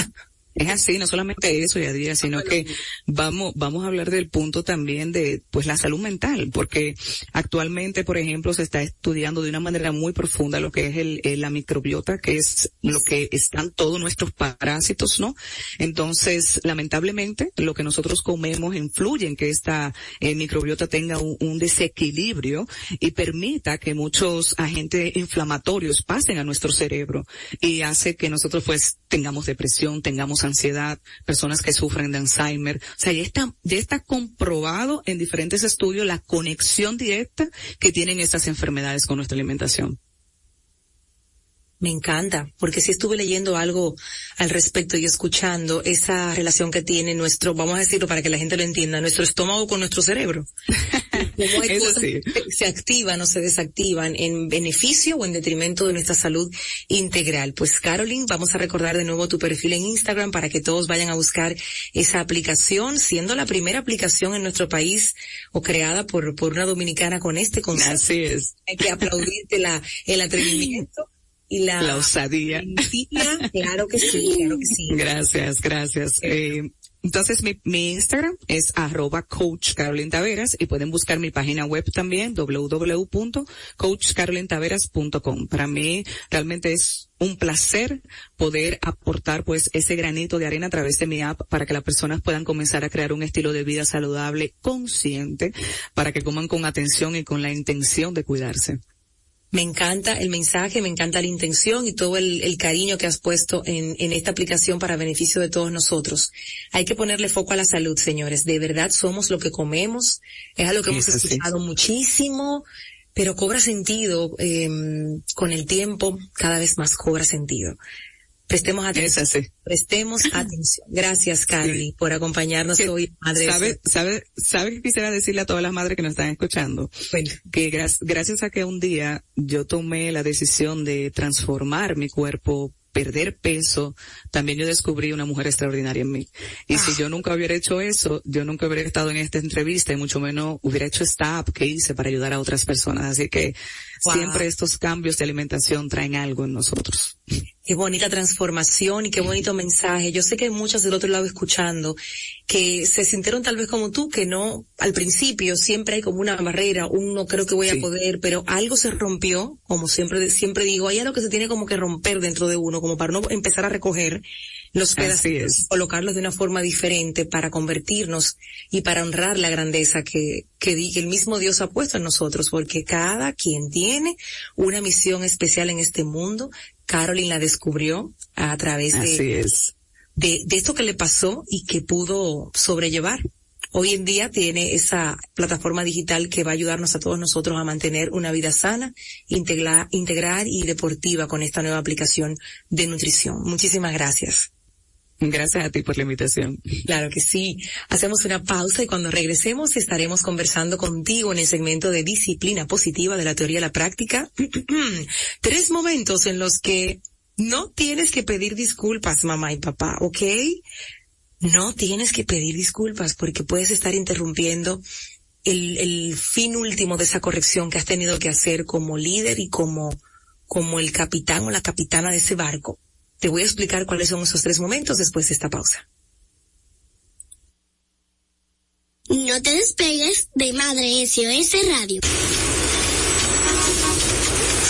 Es así, no solamente eso, Yadira, sino que vamos, vamos a hablar del punto también de, pues, la salud mental, porque actualmente, por ejemplo, se está estudiando de una manera muy profunda lo que es el, la microbiota, que es lo que están todos nuestros parásitos, ¿no? Entonces, lamentablemente, lo que nosotros comemos influye en que esta eh, microbiota tenga un, un desequilibrio y permita que muchos agentes inflamatorios pasen a nuestro cerebro y hace que nosotros pues tengamos depresión, tengamos ansiedad, personas que sufren de Alzheimer. O sea, ya está, ya está comprobado en diferentes estudios la conexión directa que tienen estas enfermedades con nuestra alimentación. Me encanta, porque si estuve leyendo algo al respecto y escuchando esa relación que tiene nuestro, vamos a decirlo para que la gente lo entienda, nuestro estómago con nuestro cerebro. Sí. Se activan o se desactivan en beneficio o en detrimento de nuestra salud integral. Pues Caroline, vamos a recordar de nuevo tu perfil en Instagram para que todos vayan a buscar esa aplicación, siendo la primera aplicación en nuestro país o creada por, por una dominicana con este concepto. Así es. Hay que aplaudirte la, el atrevimiento y la, la osadía. Claro que sí, claro que sí. Gracias, gracias. Eh, entonces mi, mi Instagram es arroba coach Carolyn Taveras y pueden buscar mi página web también www.coachcarolyntaveras.com. Para mí realmente es un placer poder aportar pues ese granito de arena a través de mi app para que las personas puedan comenzar a crear un estilo de vida saludable, consciente, para que coman con atención y con la intención de cuidarse. Me encanta el mensaje, me encanta la intención y todo el, el cariño que has puesto en, en, esta aplicación para beneficio de todos nosotros. Hay que ponerle foco a la salud, señores. De verdad somos lo que comemos. Es algo que hemos escuchado muchísimo, pero cobra sentido eh, con el tiempo, cada vez más cobra sentido. Prestemos atención. Prestemos atención. Gracias, Carly, por acompañarnos hoy, madre. ¿Sabe, sabe, sabe que quisiera decirle a todas las madres que nos están escuchando? Bueno. Que gracias a que un día yo tomé la decisión de transformar mi cuerpo perder peso, también yo descubrí una mujer extraordinaria en mí. Y si yo nunca hubiera hecho eso, yo nunca hubiera estado en esta entrevista y mucho menos hubiera hecho esta app que hice para ayudar a otras personas. Así que siempre estos cambios de alimentación traen algo en nosotros. Qué bonita transformación y qué bonito mensaje. Yo sé que hay muchas del otro lado escuchando que se sintieron tal vez como tú, que no, al principio siempre hay como una barrera, un no creo que voy a poder, pero algo se rompió, como siempre, siempre digo, hay algo que se tiene como que romper dentro de uno, como para no empezar a recoger los pedazos, colocarlos de una forma diferente para convertirnos y para honrar la grandeza que, que, que el mismo Dios ha puesto en nosotros, porque cada quien tiene una misión especial en este mundo, Carolyn la descubrió a través de, de, de esto que le pasó y que pudo sobrellevar. Hoy en día tiene esa plataforma digital que va a ayudarnos a todos nosotros a mantener una vida sana, integrar, integrar y deportiva con esta nueva aplicación de nutrición. Muchísimas gracias. Gracias a ti por la invitación. Claro que sí. Hacemos una pausa y cuando regresemos estaremos conversando contigo en el segmento de disciplina positiva de la teoría a la práctica. Tres momentos en los que no tienes que pedir disculpas, mamá y papá, ¿ok? No tienes que pedir disculpas porque puedes estar interrumpiendo el, fin último de esa corrección que has tenido que hacer como líder y como, como el capitán o la capitana de ese barco. Te voy a explicar cuáles son esos tres momentos después de esta pausa. No te despegues de Madre SOS Radio.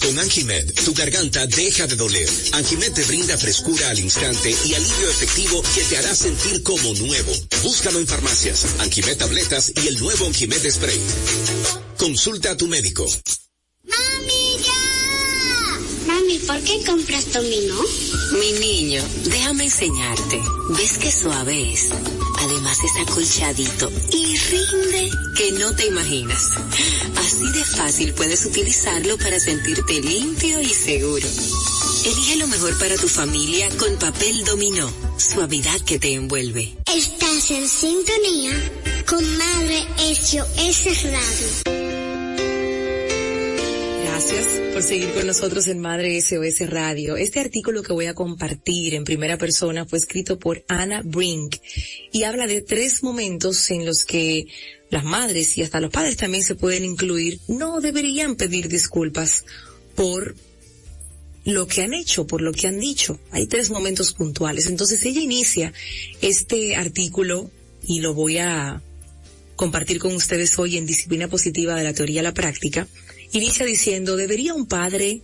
Con Anjimed, tu garganta deja de doler. Anjimed te brinda frescura al instante y alivio efectivo que te hará sentir como nuevo. Búscalo en farmacias, Anjimed tabletas y el nuevo Anjimed spray. Consulta a tu médico. ¡Mami, ya! Mami, ¿por qué compras Domino? Mi niño, déjame enseñarte. ¿Ves qué suave es? Además es acolchadito y rinde que no te imaginas. Así de fácil puedes utilizarlo para sentirte limpio y seguro. Elige lo mejor para tu familia con papel dominó. Suavidad que te envuelve. Estás en sintonía con Madre SOS Radio. Gracias por seguir con nosotros en Madre SOS Radio. Este artículo que voy a compartir en primera persona fue escrito por Anna Brink y habla de tres momentos en los que las madres y hasta los padres también se pueden incluir, no deberían pedir disculpas por lo que han hecho, por lo que han dicho. Hay tres momentos puntuales. Entonces ella inicia este artículo y lo voy a compartir con ustedes hoy en Disciplina Positiva de la Teoría a la Práctica. Inicia diciendo, ¿debería un padre,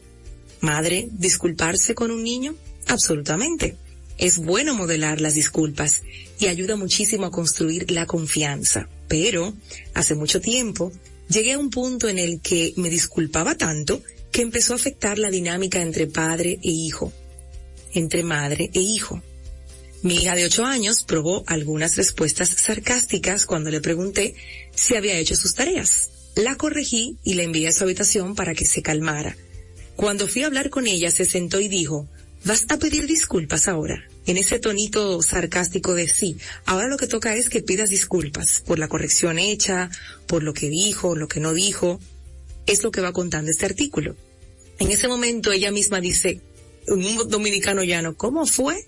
madre, disculparse con un niño? Absolutamente. Es bueno modelar las disculpas y ayuda muchísimo a construir la confianza. Pero, hace mucho tiempo, llegué a un punto en el que me disculpaba tanto que empezó a afectar la dinámica entre padre e hijo, entre madre e hijo. Mi hija de ocho años probó algunas respuestas sarcásticas cuando le pregunté si había hecho sus tareas. La corregí y la envié a su habitación para que se calmara. Cuando fui a hablar con ella se sentó y dijo, ¿vas a pedir disculpas ahora? En ese tonito sarcástico de sí, ahora lo que toca es que pidas disculpas por la corrección hecha, por lo que dijo, lo que no dijo es lo que va contando este artículo. En ese momento ella misma dice, un dominicano llano, ¿cómo fue?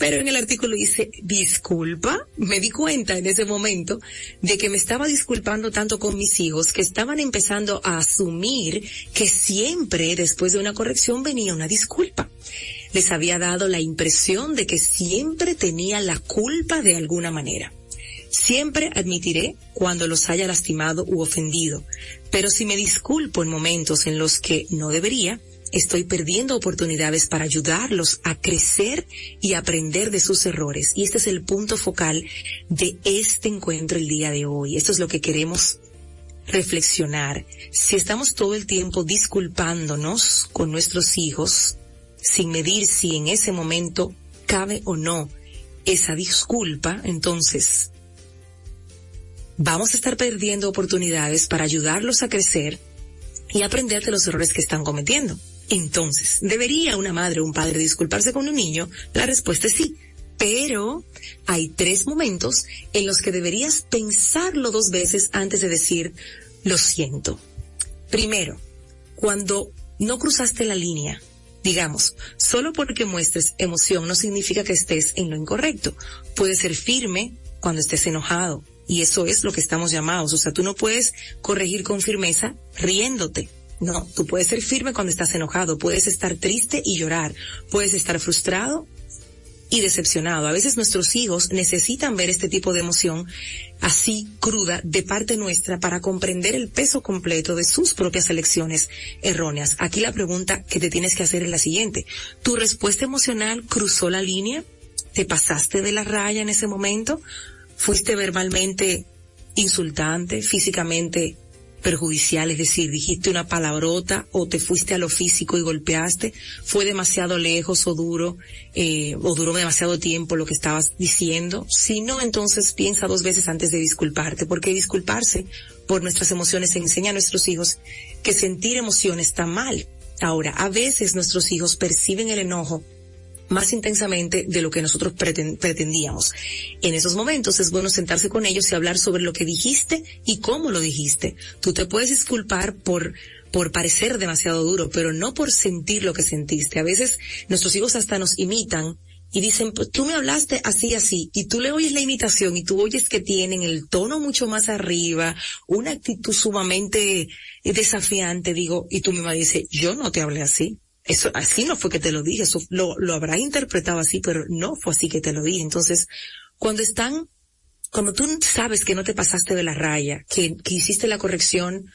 Pero en el artículo dice, disculpa, me di cuenta en ese momento de que me estaba disculpando tanto con mis hijos que estaban empezando a asumir que siempre después de una corrección venía una disculpa. Les había dado la impresión de que siempre tenía la culpa de alguna manera. Siempre admitiré cuando los haya lastimado u ofendido, pero si me disculpo en momentos en los que no debería, estoy perdiendo oportunidades para ayudarlos a crecer y aprender de sus errores. Y este es el punto focal de este encuentro el día de hoy. Esto es lo que queremos reflexionar. Si estamos todo el tiempo disculpándonos con nuestros hijos, sin medir si en ese momento cabe o no esa disculpa, entonces vamos a estar perdiendo oportunidades para ayudarlos a crecer y aprender de los errores que están cometiendo. Entonces, ¿debería una madre o un padre disculparse con un niño? La respuesta es sí. Pero hay tres momentos en los que deberías pensarlo dos veces antes de decir, lo siento. Primero, cuando no cruzaste la línea, digamos, solo porque muestres emoción no significa que estés en lo incorrecto. Puede ser firme cuando estés enojado, y eso es lo que estamos llamados. O sea, tú no puedes corregir con firmeza riéndote. No, tú puedes ser firme cuando estás enojado, puedes estar triste y llorar, puedes estar frustrado y decepcionado. A veces nuestros hijos necesitan ver este tipo de emoción así cruda de parte nuestra para comprender el peso completo de sus propias elecciones erróneas. Aquí la pregunta que te tienes que hacer es la siguiente. ¿Tu respuesta emocional cruzó la línea? ¿Te pasaste de la raya en ese momento? fuiste verbalmente insultante, físicamente perjudicial, es decir, dijiste una palabrota o te fuiste a lo físico y golpeaste, fue demasiado lejos o duro, eh, o duró demasiado tiempo lo que estabas diciendo. Si no, entonces piensa dos veces antes de disculparte, porque disculparse por nuestras emociones enseña a nuestros hijos que sentir emoción está mal. Ahora, a veces nuestros hijos perciben el enojo más intensamente de lo que nosotros pretendíamos. En esos momentos es bueno sentarse con ellos y hablar sobre lo que dijiste y cómo lo dijiste. Tú te puedes disculpar por por parecer demasiado duro, pero no por sentir lo que sentiste. A veces nuestros hijos hasta nos imitan y dicen, pues tú me hablaste así, así, y tú le oyes la imitación y tú oyes que tienen el tono mucho más arriba, una actitud sumamente desafiante, digo, y tú misma dices, yo no te hablé así. Eso, así no fue que te lo dije, eso lo, lo habrá interpretado así, pero no fue así que te lo dije. Entonces, cuando están, cuando tú sabes que no te pasaste de la raya, que, que hiciste la corrección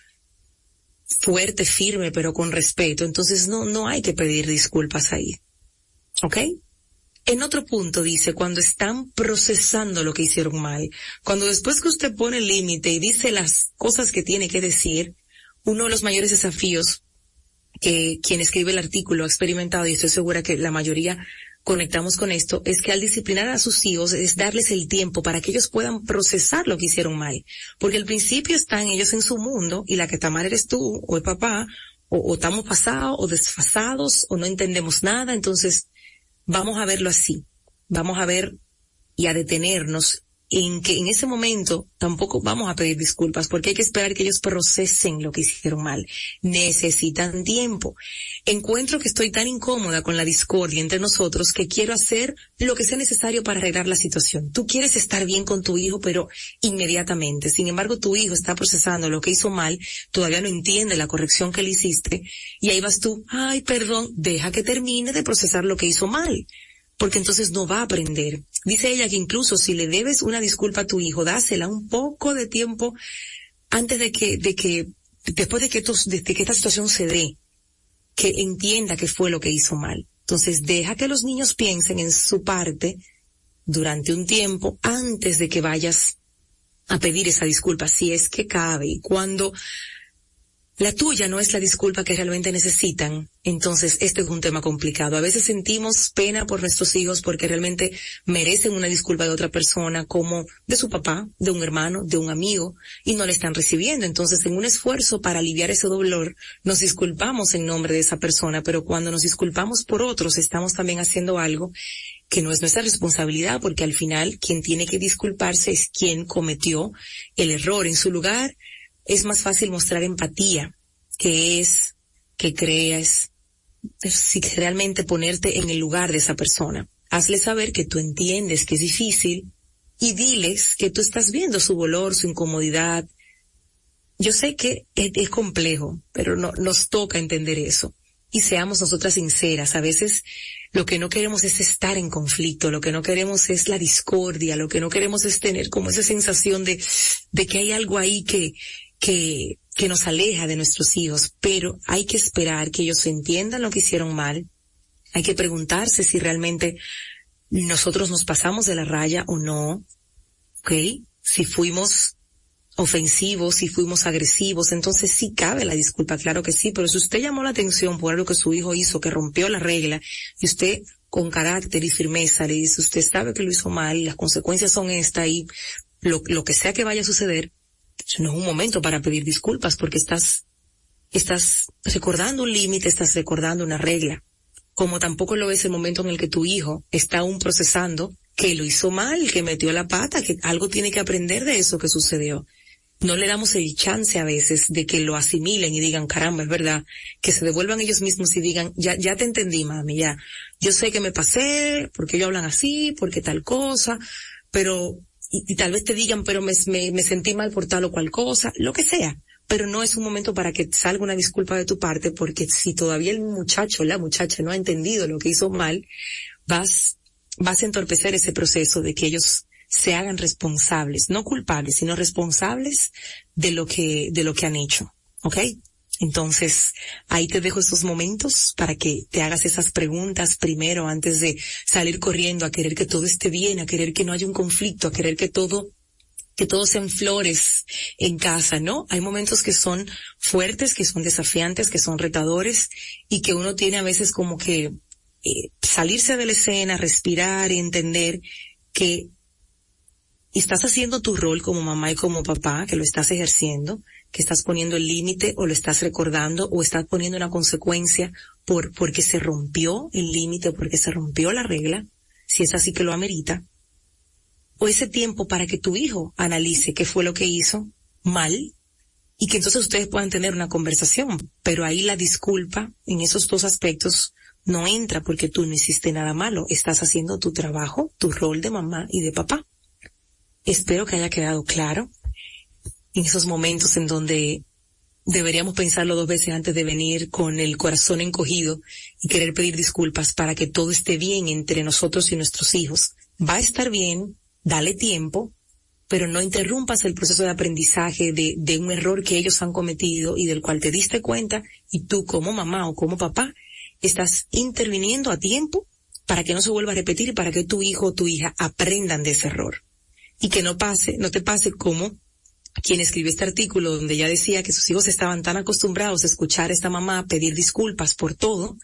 fuerte, firme, pero con respeto, entonces no, no hay que pedir disculpas ahí. ¿Ok? En otro punto dice, cuando están procesando lo que hicieron mal, cuando después que usted pone el límite y dice las cosas que tiene que decir, uno de los mayores desafíos que quien escribe el artículo ha experimentado, y estoy segura que la mayoría conectamos con esto, es que al disciplinar a sus hijos es darles el tiempo para que ellos puedan procesar lo que hicieron mal. Porque al principio están ellos en su mundo y la que está mal eres tú o el papá o, estamos pasados o desfasados o no entendemos nada, entonces vamos a verlo así, vamos a ver y a detenernos en que en ese momento tampoco vamos a pedir disculpas porque hay que esperar que ellos procesen lo que hicieron mal. Necesitan tiempo. Encuentro que estoy tan incómoda con la discordia entre nosotros que quiero hacer lo que sea necesario para arreglar la situación. Tú quieres estar bien con tu hijo, pero inmediatamente. Sin embargo, tu hijo está procesando lo que hizo mal, todavía no entiende la corrección que le hiciste y ahí vas tú, ay, perdón, deja que termine de procesar lo que hizo mal porque entonces no va a aprender. Dice ella que incluso si le debes una disculpa a tu hijo, dásela un poco de tiempo antes de que, de que, después de que, de que esta situación se dé, que entienda que fue lo que hizo mal. Entonces deja que los niños piensen en su parte durante un tiempo antes de que vayas a pedir esa disculpa, si es que cabe. Y cuando la tuya no es la disculpa que realmente necesitan, entonces este es un tema complicado. A veces sentimos pena por nuestros hijos porque realmente merecen una disculpa de otra persona, como de su papá, de un hermano, de un amigo, y no le están recibiendo. Entonces, en un esfuerzo para aliviar ese dolor, nos disculpamos en nombre de esa persona, pero cuando nos disculpamos por otros, estamos también haciendo algo que no es nuestra responsabilidad, porque al final quien tiene que disculparse es quien cometió el error en su lugar es más fácil mostrar empatía, que es que creas, si realmente ponerte en el lugar de esa persona. Hazle saber que tú entiendes que es difícil y diles que tú estás viendo su dolor, su incomodidad. Yo sé que es, complejo, pero no, nos toca entender eso. Y seamos nosotras sinceras. A veces lo que no queremos es estar en conflicto, lo que no queremos es la discordia, lo que no queremos es tener como esa sensación de, de que hay algo ahí que, que, que nos aleja de nuestros hijos, pero hay que esperar que ellos entiendan lo que hicieron mal. Hay que preguntarse si realmente nosotros nos pasamos de la raya o no, ¿ok? Si fuimos ofensivos, si fuimos agresivos, entonces sí cabe la disculpa, claro que sí, pero si usted llamó la atención por algo que su hijo hizo, que rompió la regla, y usted con carácter y firmeza le dice, usted sabe que lo hizo mal, y las consecuencias son estas y lo, lo que sea que vaya a suceder, eso no es un momento para pedir disculpas porque estás, estás recordando un límite, estás recordando una regla. Como tampoco lo es el momento en el que tu hijo está aún procesando que lo hizo mal, que metió la pata, que algo tiene que aprender de eso que sucedió. No le damos el chance a veces de que lo asimilen y digan, caramba, es verdad, que se devuelvan ellos mismos y digan, ya, ya te entendí, mami, ya. Yo sé que me pasé, porque ellos hablan así, porque tal cosa, pero y, tal vez te digan, pero me, me, sentí mal por tal o cual cosa, lo que sea. Pero no es un momento para que salga una disculpa de tu parte, porque si todavía el muchacho, la muchacha no ha entendido lo que hizo mal, vas, vas a entorpecer ese proceso de que ellos se hagan responsables, no culpables, sino responsables de lo que, de lo que han hecho. ¿Ok? Entonces, ahí te dejo esos momentos para que te hagas esas preguntas primero antes de salir corriendo a querer que todo esté bien, a querer que no haya un conflicto, a querer que todo que todo sean flores en casa, ¿no? Hay momentos que son fuertes, que son desafiantes, que son retadores y que uno tiene a veces como que eh, salirse de la escena, respirar y entender que estás haciendo tu rol como mamá y como papá, que lo estás ejerciendo, que estás poniendo el límite o lo estás recordando o estás poniendo una consecuencia por, porque se rompió el límite o porque se rompió la regla, si es así que lo amerita, o ese tiempo para que tu hijo analice qué fue lo que hizo mal y que entonces ustedes puedan tener una conversación, pero ahí la disculpa en esos dos aspectos no entra porque tú no hiciste nada malo, estás haciendo tu trabajo, tu rol de mamá y de papá. Espero que haya quedado claro en esos momentos en donde deberíamos pensarlo dos veces antes de venir con el corazón encogido y querer pedir disculpas para que todo esté bien entre nosotros y nuestros hijos. Va a estar bien, dale tiempo, pero no interrumpas el proceso de aprendizaje de, un error que ellos han cometido y del cual te diste cuenta y tú como mamá o como papá estás interviniendo a tiempo para que no se vuelva a repetir y para que tu hijo o tu hija aprendan de ese error. Y que no pase, no te pase como quien escribió este artículo donde ya decía que sus hijos estaban tan acostumbrados a escuchar a esta mamá pedir disculpas por todo,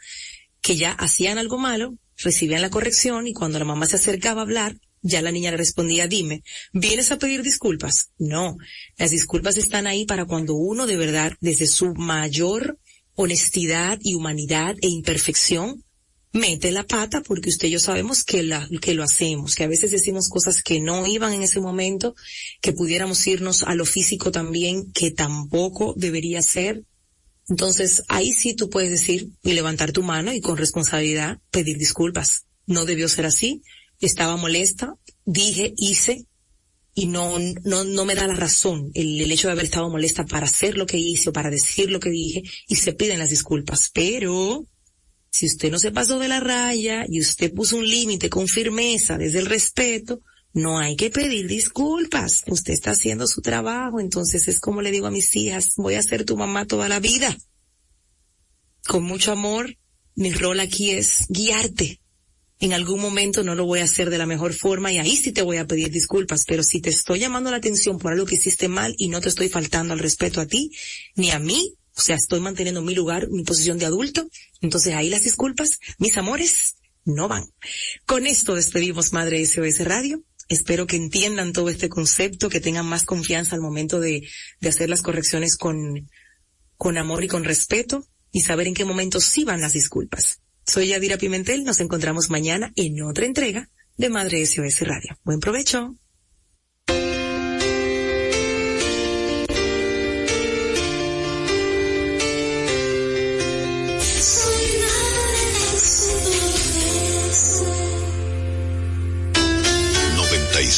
que ya hacían algo malo, recibían la corrección y cuando la mamá se acercaba a hablar, ya la niña le respondía, dime, ¿vienes a pedir disculpas? No, las disculpas están ahí para cuando uno de verdad, desde su mayor honestidad y humanidad e imperfección, mete la pata porque usted y yo sabemos que, la, que lo hacemos, que a veces decimos cosas que no iban en ese momento, que pudiéramos irnos a lo físico también, que tampoco debería ser. Entonces ahí sí tú puedes decir y levantar tu mano y con responsabilidad pedir disculpas. No debió ser así, estaba molesta, dije, hice, y no, no, no me da la razón el, el, hecho de haber estado molesta para hacer lo que hice o para decir lo que dije y se piden las disculpas. Pero si usted no se pasó de la raya y usted puso un límite con firmeza desde el respeto, no hay que pedir disculpas. Usted está haciendo su trabajo, entonces es como le digo a mis hijas, voy a ser tu mamá toda la vida. Con mucho amor, mi rol aquí es guiarte. En algún momento no lo voy a hacer de la mejor forma y ahí sí te voy a pedir disculpas, pero si te estoy llamando la atención por algo que hiciste mal y no te estoy faltando al respeto a ti, ni a mí, o sea, estoy manteniendo mi lugar, mi posición de adulto. Entonces ahí las disculpas, mis amores, no van. Con esto despedimos Madre SOS Radio. Espero que entiendan todo este concepto, que tengan más confianza al momento de, hacer las correcciones con, con amor y con respeto y saber en qué momento sí van las disculpas. Soy Yadira Pimentel, nos encontramos mañana en otra entrega de Madre SOS Radio. Buen provecho.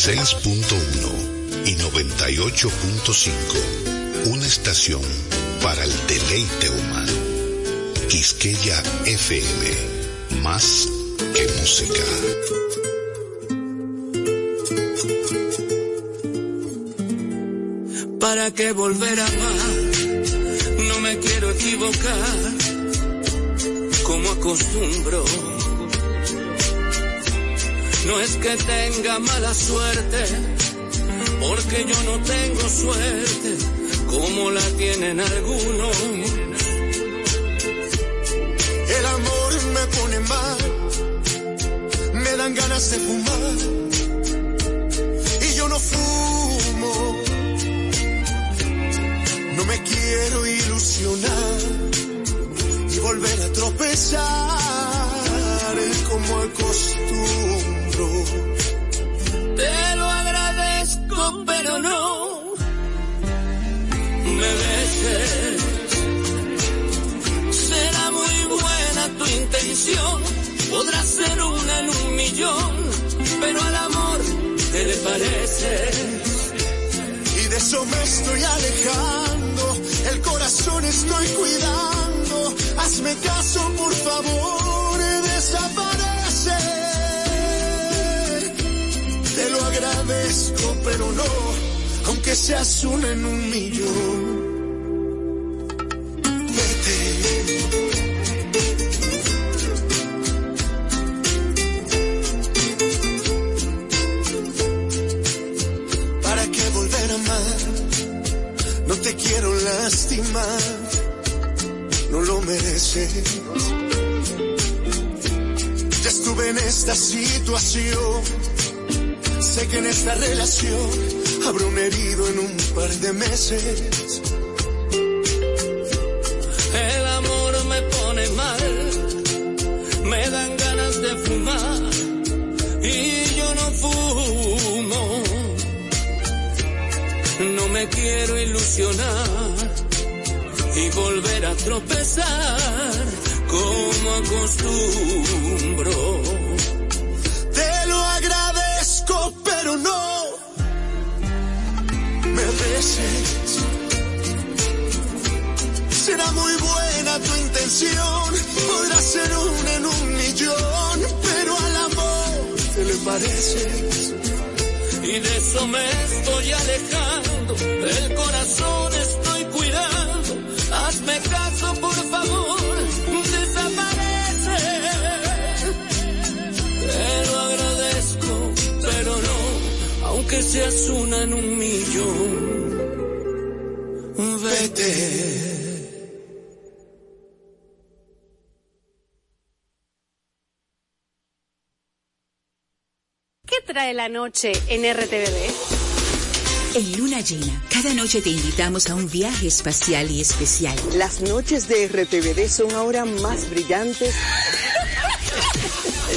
Uno y 98.5. Una estación para el deleite humano. Quisqueya FM. Más que música. ¿Para qué volver a amar? No me quiero equivocar. Como acostumbro no es que tenga mala suerte, porque yo no tengo suerte como la tienen algunos. El amor me pone mal, me dan ganas de fumar y yo no fumo. No me quiero ilusionar y volver a tropezar como acostumbro. Te lo agradezco, pero no me beses. Será muy buena tu intención, podrá ser una en un millón, pero al amor, ¿qué le parece? Y de eso me estoy alejando, el corazón estoy cuidando. Hazme caso, por favor, desaparece agradezco, pero no, aunque seas una en un millón. ¿Para qué volver a amar? No te quiero lastimar, no lo mereces. Ya estuve en esta situación Que en esta relación habrá un herido en un par de meses. El amor me pone mal, me dan ganas de fumar y yo no fumo. No me quiero ilusionar y volver a tropezar como acostumbro. Te le pareces. Y de eso me estoy alejando, el corazón estoy cuidando. Hazme caso, por favor, desaparece. Te lo agradezco, pero no, aunque seas una en un millón. Vete. ¿Qué trae la noche en RTVD? En Luna Llena, cada noche te invitamos a un viaje espacial y especial. Las noches de RTVD son ahora más brillantes.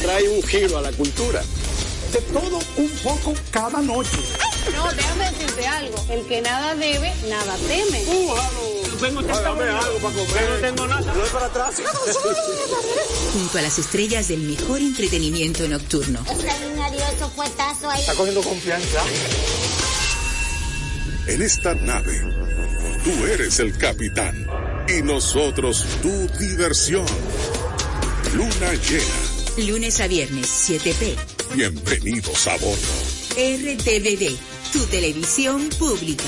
Trae un giro a la cultura. De todo un poco cada noche. No, déjame decirte algo. El que nada debe, nada teme. Hágame algo para comer. no tengo nada. No para atrás. Junto a las estrellas del mejor entretenimiento nocturno. Extraordinario fuetazo ahí. Está cogiendo confianza. En esta nave, tú eres el capitán y nosotros tu diversión. Luna llena. Lunes a viernes, 7p. Bienvenidos a bordo. RTVD, tu televisión pública.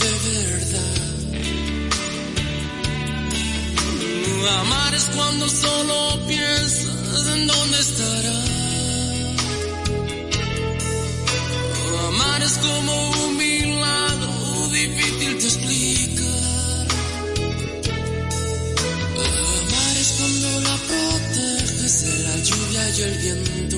De verdad. Amar es cuando solo piensas en dónde estará. Amar es como un milagro difícil de explicar. Amar es cuando la proteges de la lluvia y el viento.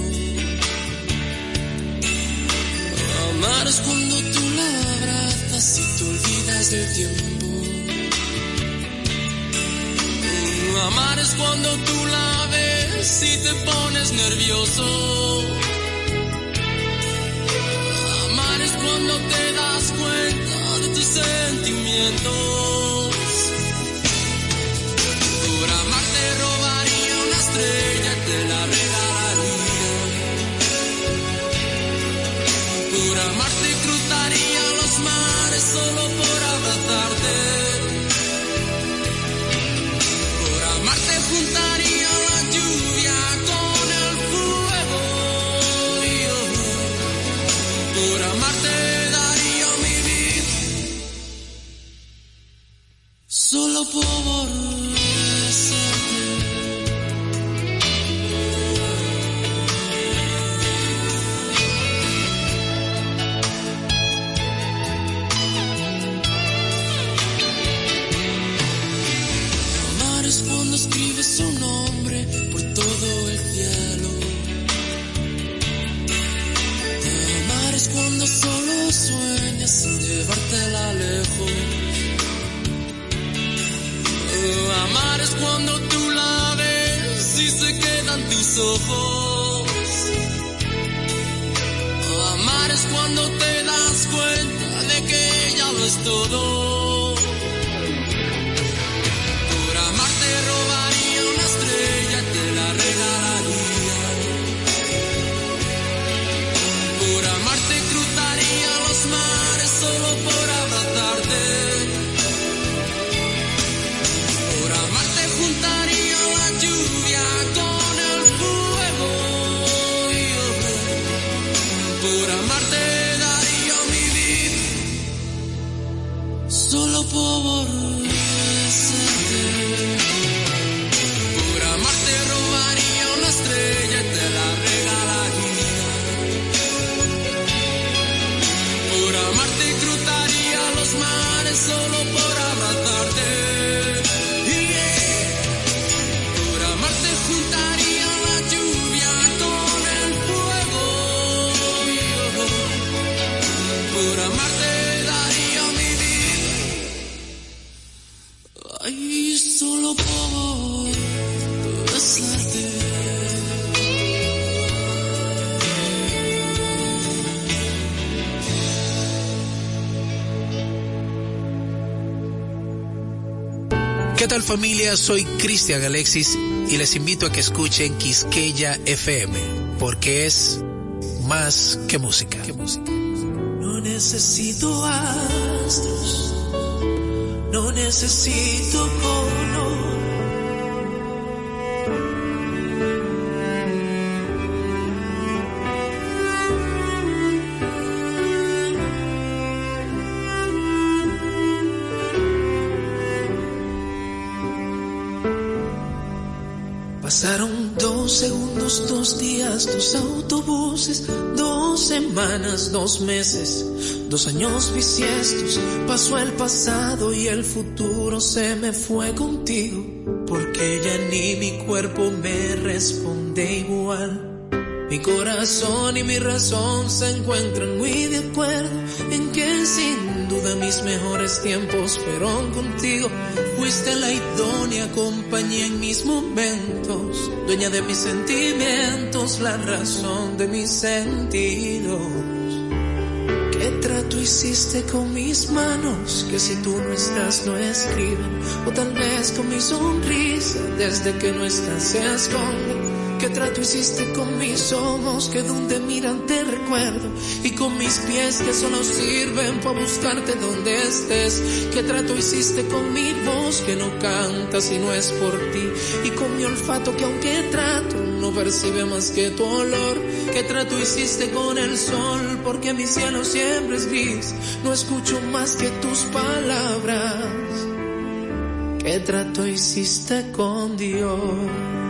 Del tiempo. Amar es cuando tú la ves y te pones nervioso. Amar es cuando te das cuenta de tus sentimientos. Familia? Soy Cristian Alexis y les invito a que escuchen Quisqueya FM porque es más que música. No necesito astros no necesito color. Días, dos autobuses, dos semanas, dos meses, dos años bisiestos. Pasó el pasado y el futuro se me fue contigo, porque ya ni mi cuerpo me responde igual. Mi corazón y mi razón se encuentran muy de acuerdo en que sin duda mis mejores tiempos fueron contigo. Fuiste la idónea compañía en mis momentos, dueña de mis sentimientos, la razón de mis sentidos. ¿Qué trato hiciste con mis manos que si tú no estás no escriben? O tal vez con mi sonrisa desde que no estás se esconde. ¿Qué trato hiciste con mis ojos que donde miran te recuerdo? Y con mis pies que solo sirven para buscarte donde estés. ¿Qué trato hiciste con mi voz que no canta si no es por ti? Y con mi olfato que aunque trato no percibe más que tu olor. ¿Qué trato hiciste con el sol? Porque mi cielo siempre es gris. No escucho más que tus palabras. ¿Qué trato hiciste con Dios?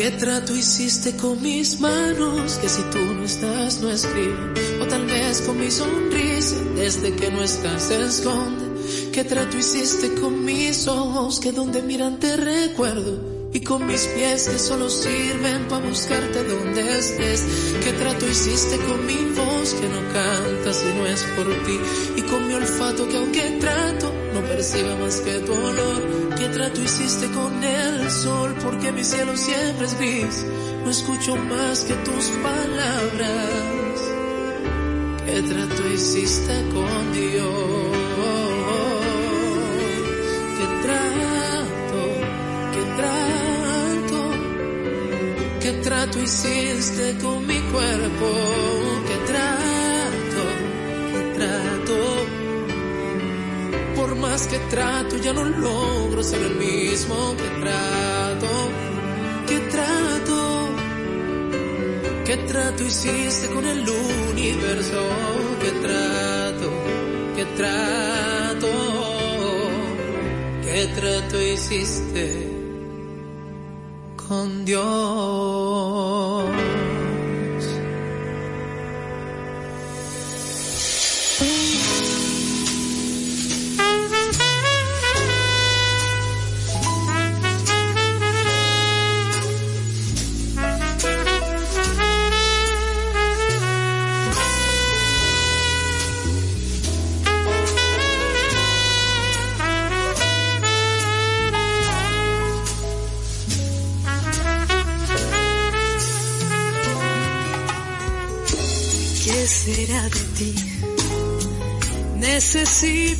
¿Qué trato hiciste con mis manos? Que si tú no estás no escriben. O tal vez con mi sonrisa desde que no estás se esconde. ¿Qué trato hiciste con mis ojos que donde miran te recuerdo? Y con mis pies que solo sirven para buscarte donde estés. ¿Qué trato hiciste con mi voz que no canta si no es por ti? Y con mi olfato que aunque trato no percibe más que tu olor. ¿Qué trato hiciste con el sol? Porque mi cielo siempre es gris. No escucho más que tus palabras. ¿Qué trato hiciste con Dios? ¿Qué trato? ¿Qué trato? ¿Qué trato hiciste con mi cuerpo? ¿Qué trato? Más que trato ya no logro ser el mismo que trato. ¿Qué trato? ¿Qué trato hiciste con el universo? ¿Qué trato? ¿Qué trato? ¿Qué trato hiciste con Dios?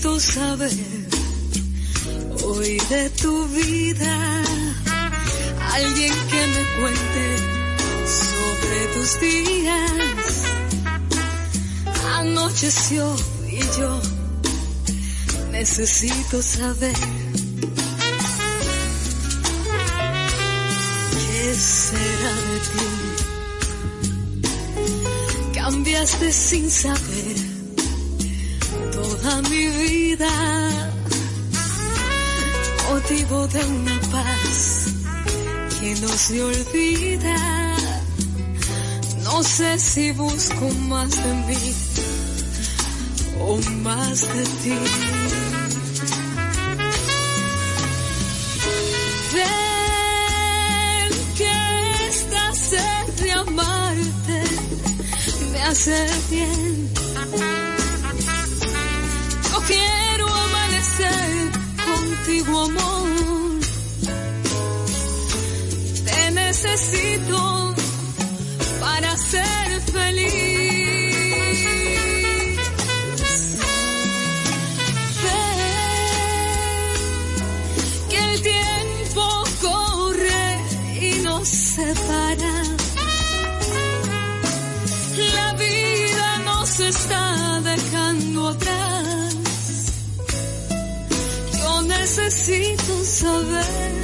Necesito saber hoy de tu vida. Alguien que me cuente sobre tus días. Anocheció y yo necesito saber. ¿Qué será de ti? cambiaste sin saber de una paz que no se olvida. No sé si busco más de mí o más de ti. Ven que esta sed de amarte me hace bien. Amor. Te necesito para ser feliz. Necesito saber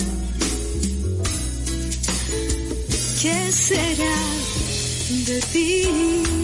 qué será de ti.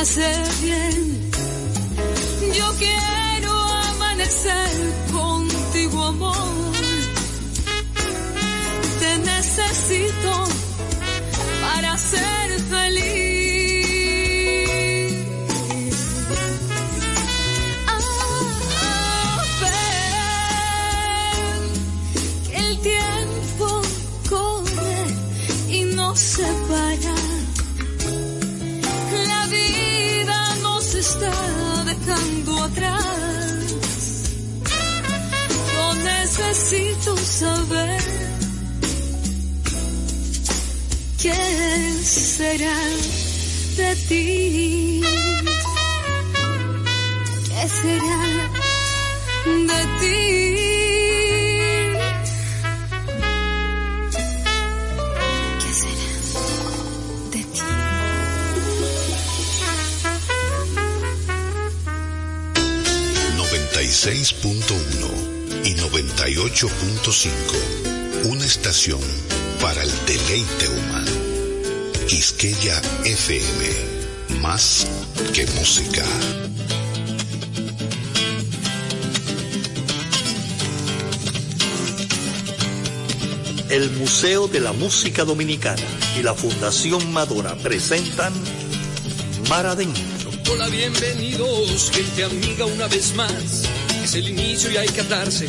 hace bien. Yo quiero amanecer contigo, amor. Te necesito para ser feliz. saber qué será de ti, qué será de ti. ¿Qué será de ti? Noventa y seis punto uno una estación para el deleite humano. Quisqueya FM. Más que música. El Museo de la Música Dominicana y la Fundación Madora presentan Mar Adentro. Hola, bienvenidos, gente amiga, una vez más. Es el inicio y hay que atarse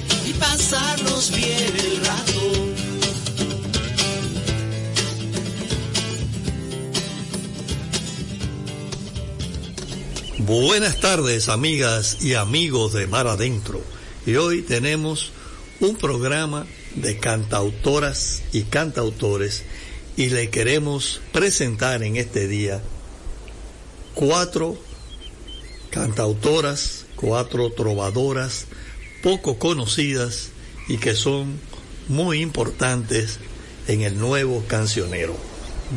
pasarnos bien el rato. Buenas tardes amigas y amigos de Mar Adentro. Y hoy tenemos un programa de cantautoras y cantautores y le queremos presentar en este día cuatro cantautoras, cuatro trovadoras, poco conocidas y que son muy importantes en el nuevo cancionero.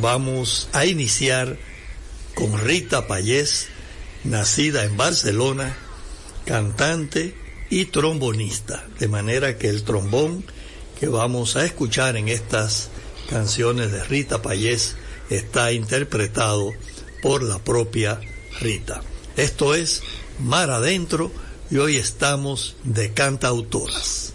Vamos a iniciar con Rita Payés, nacida en Barcelona, cantante y trombonista, de manera que el trombón que vamos a escuchar en estas canciones de Rita Payés está interpretado por la propia Rita. Esto es Mar Adentro y hoy estamos de canta autoras.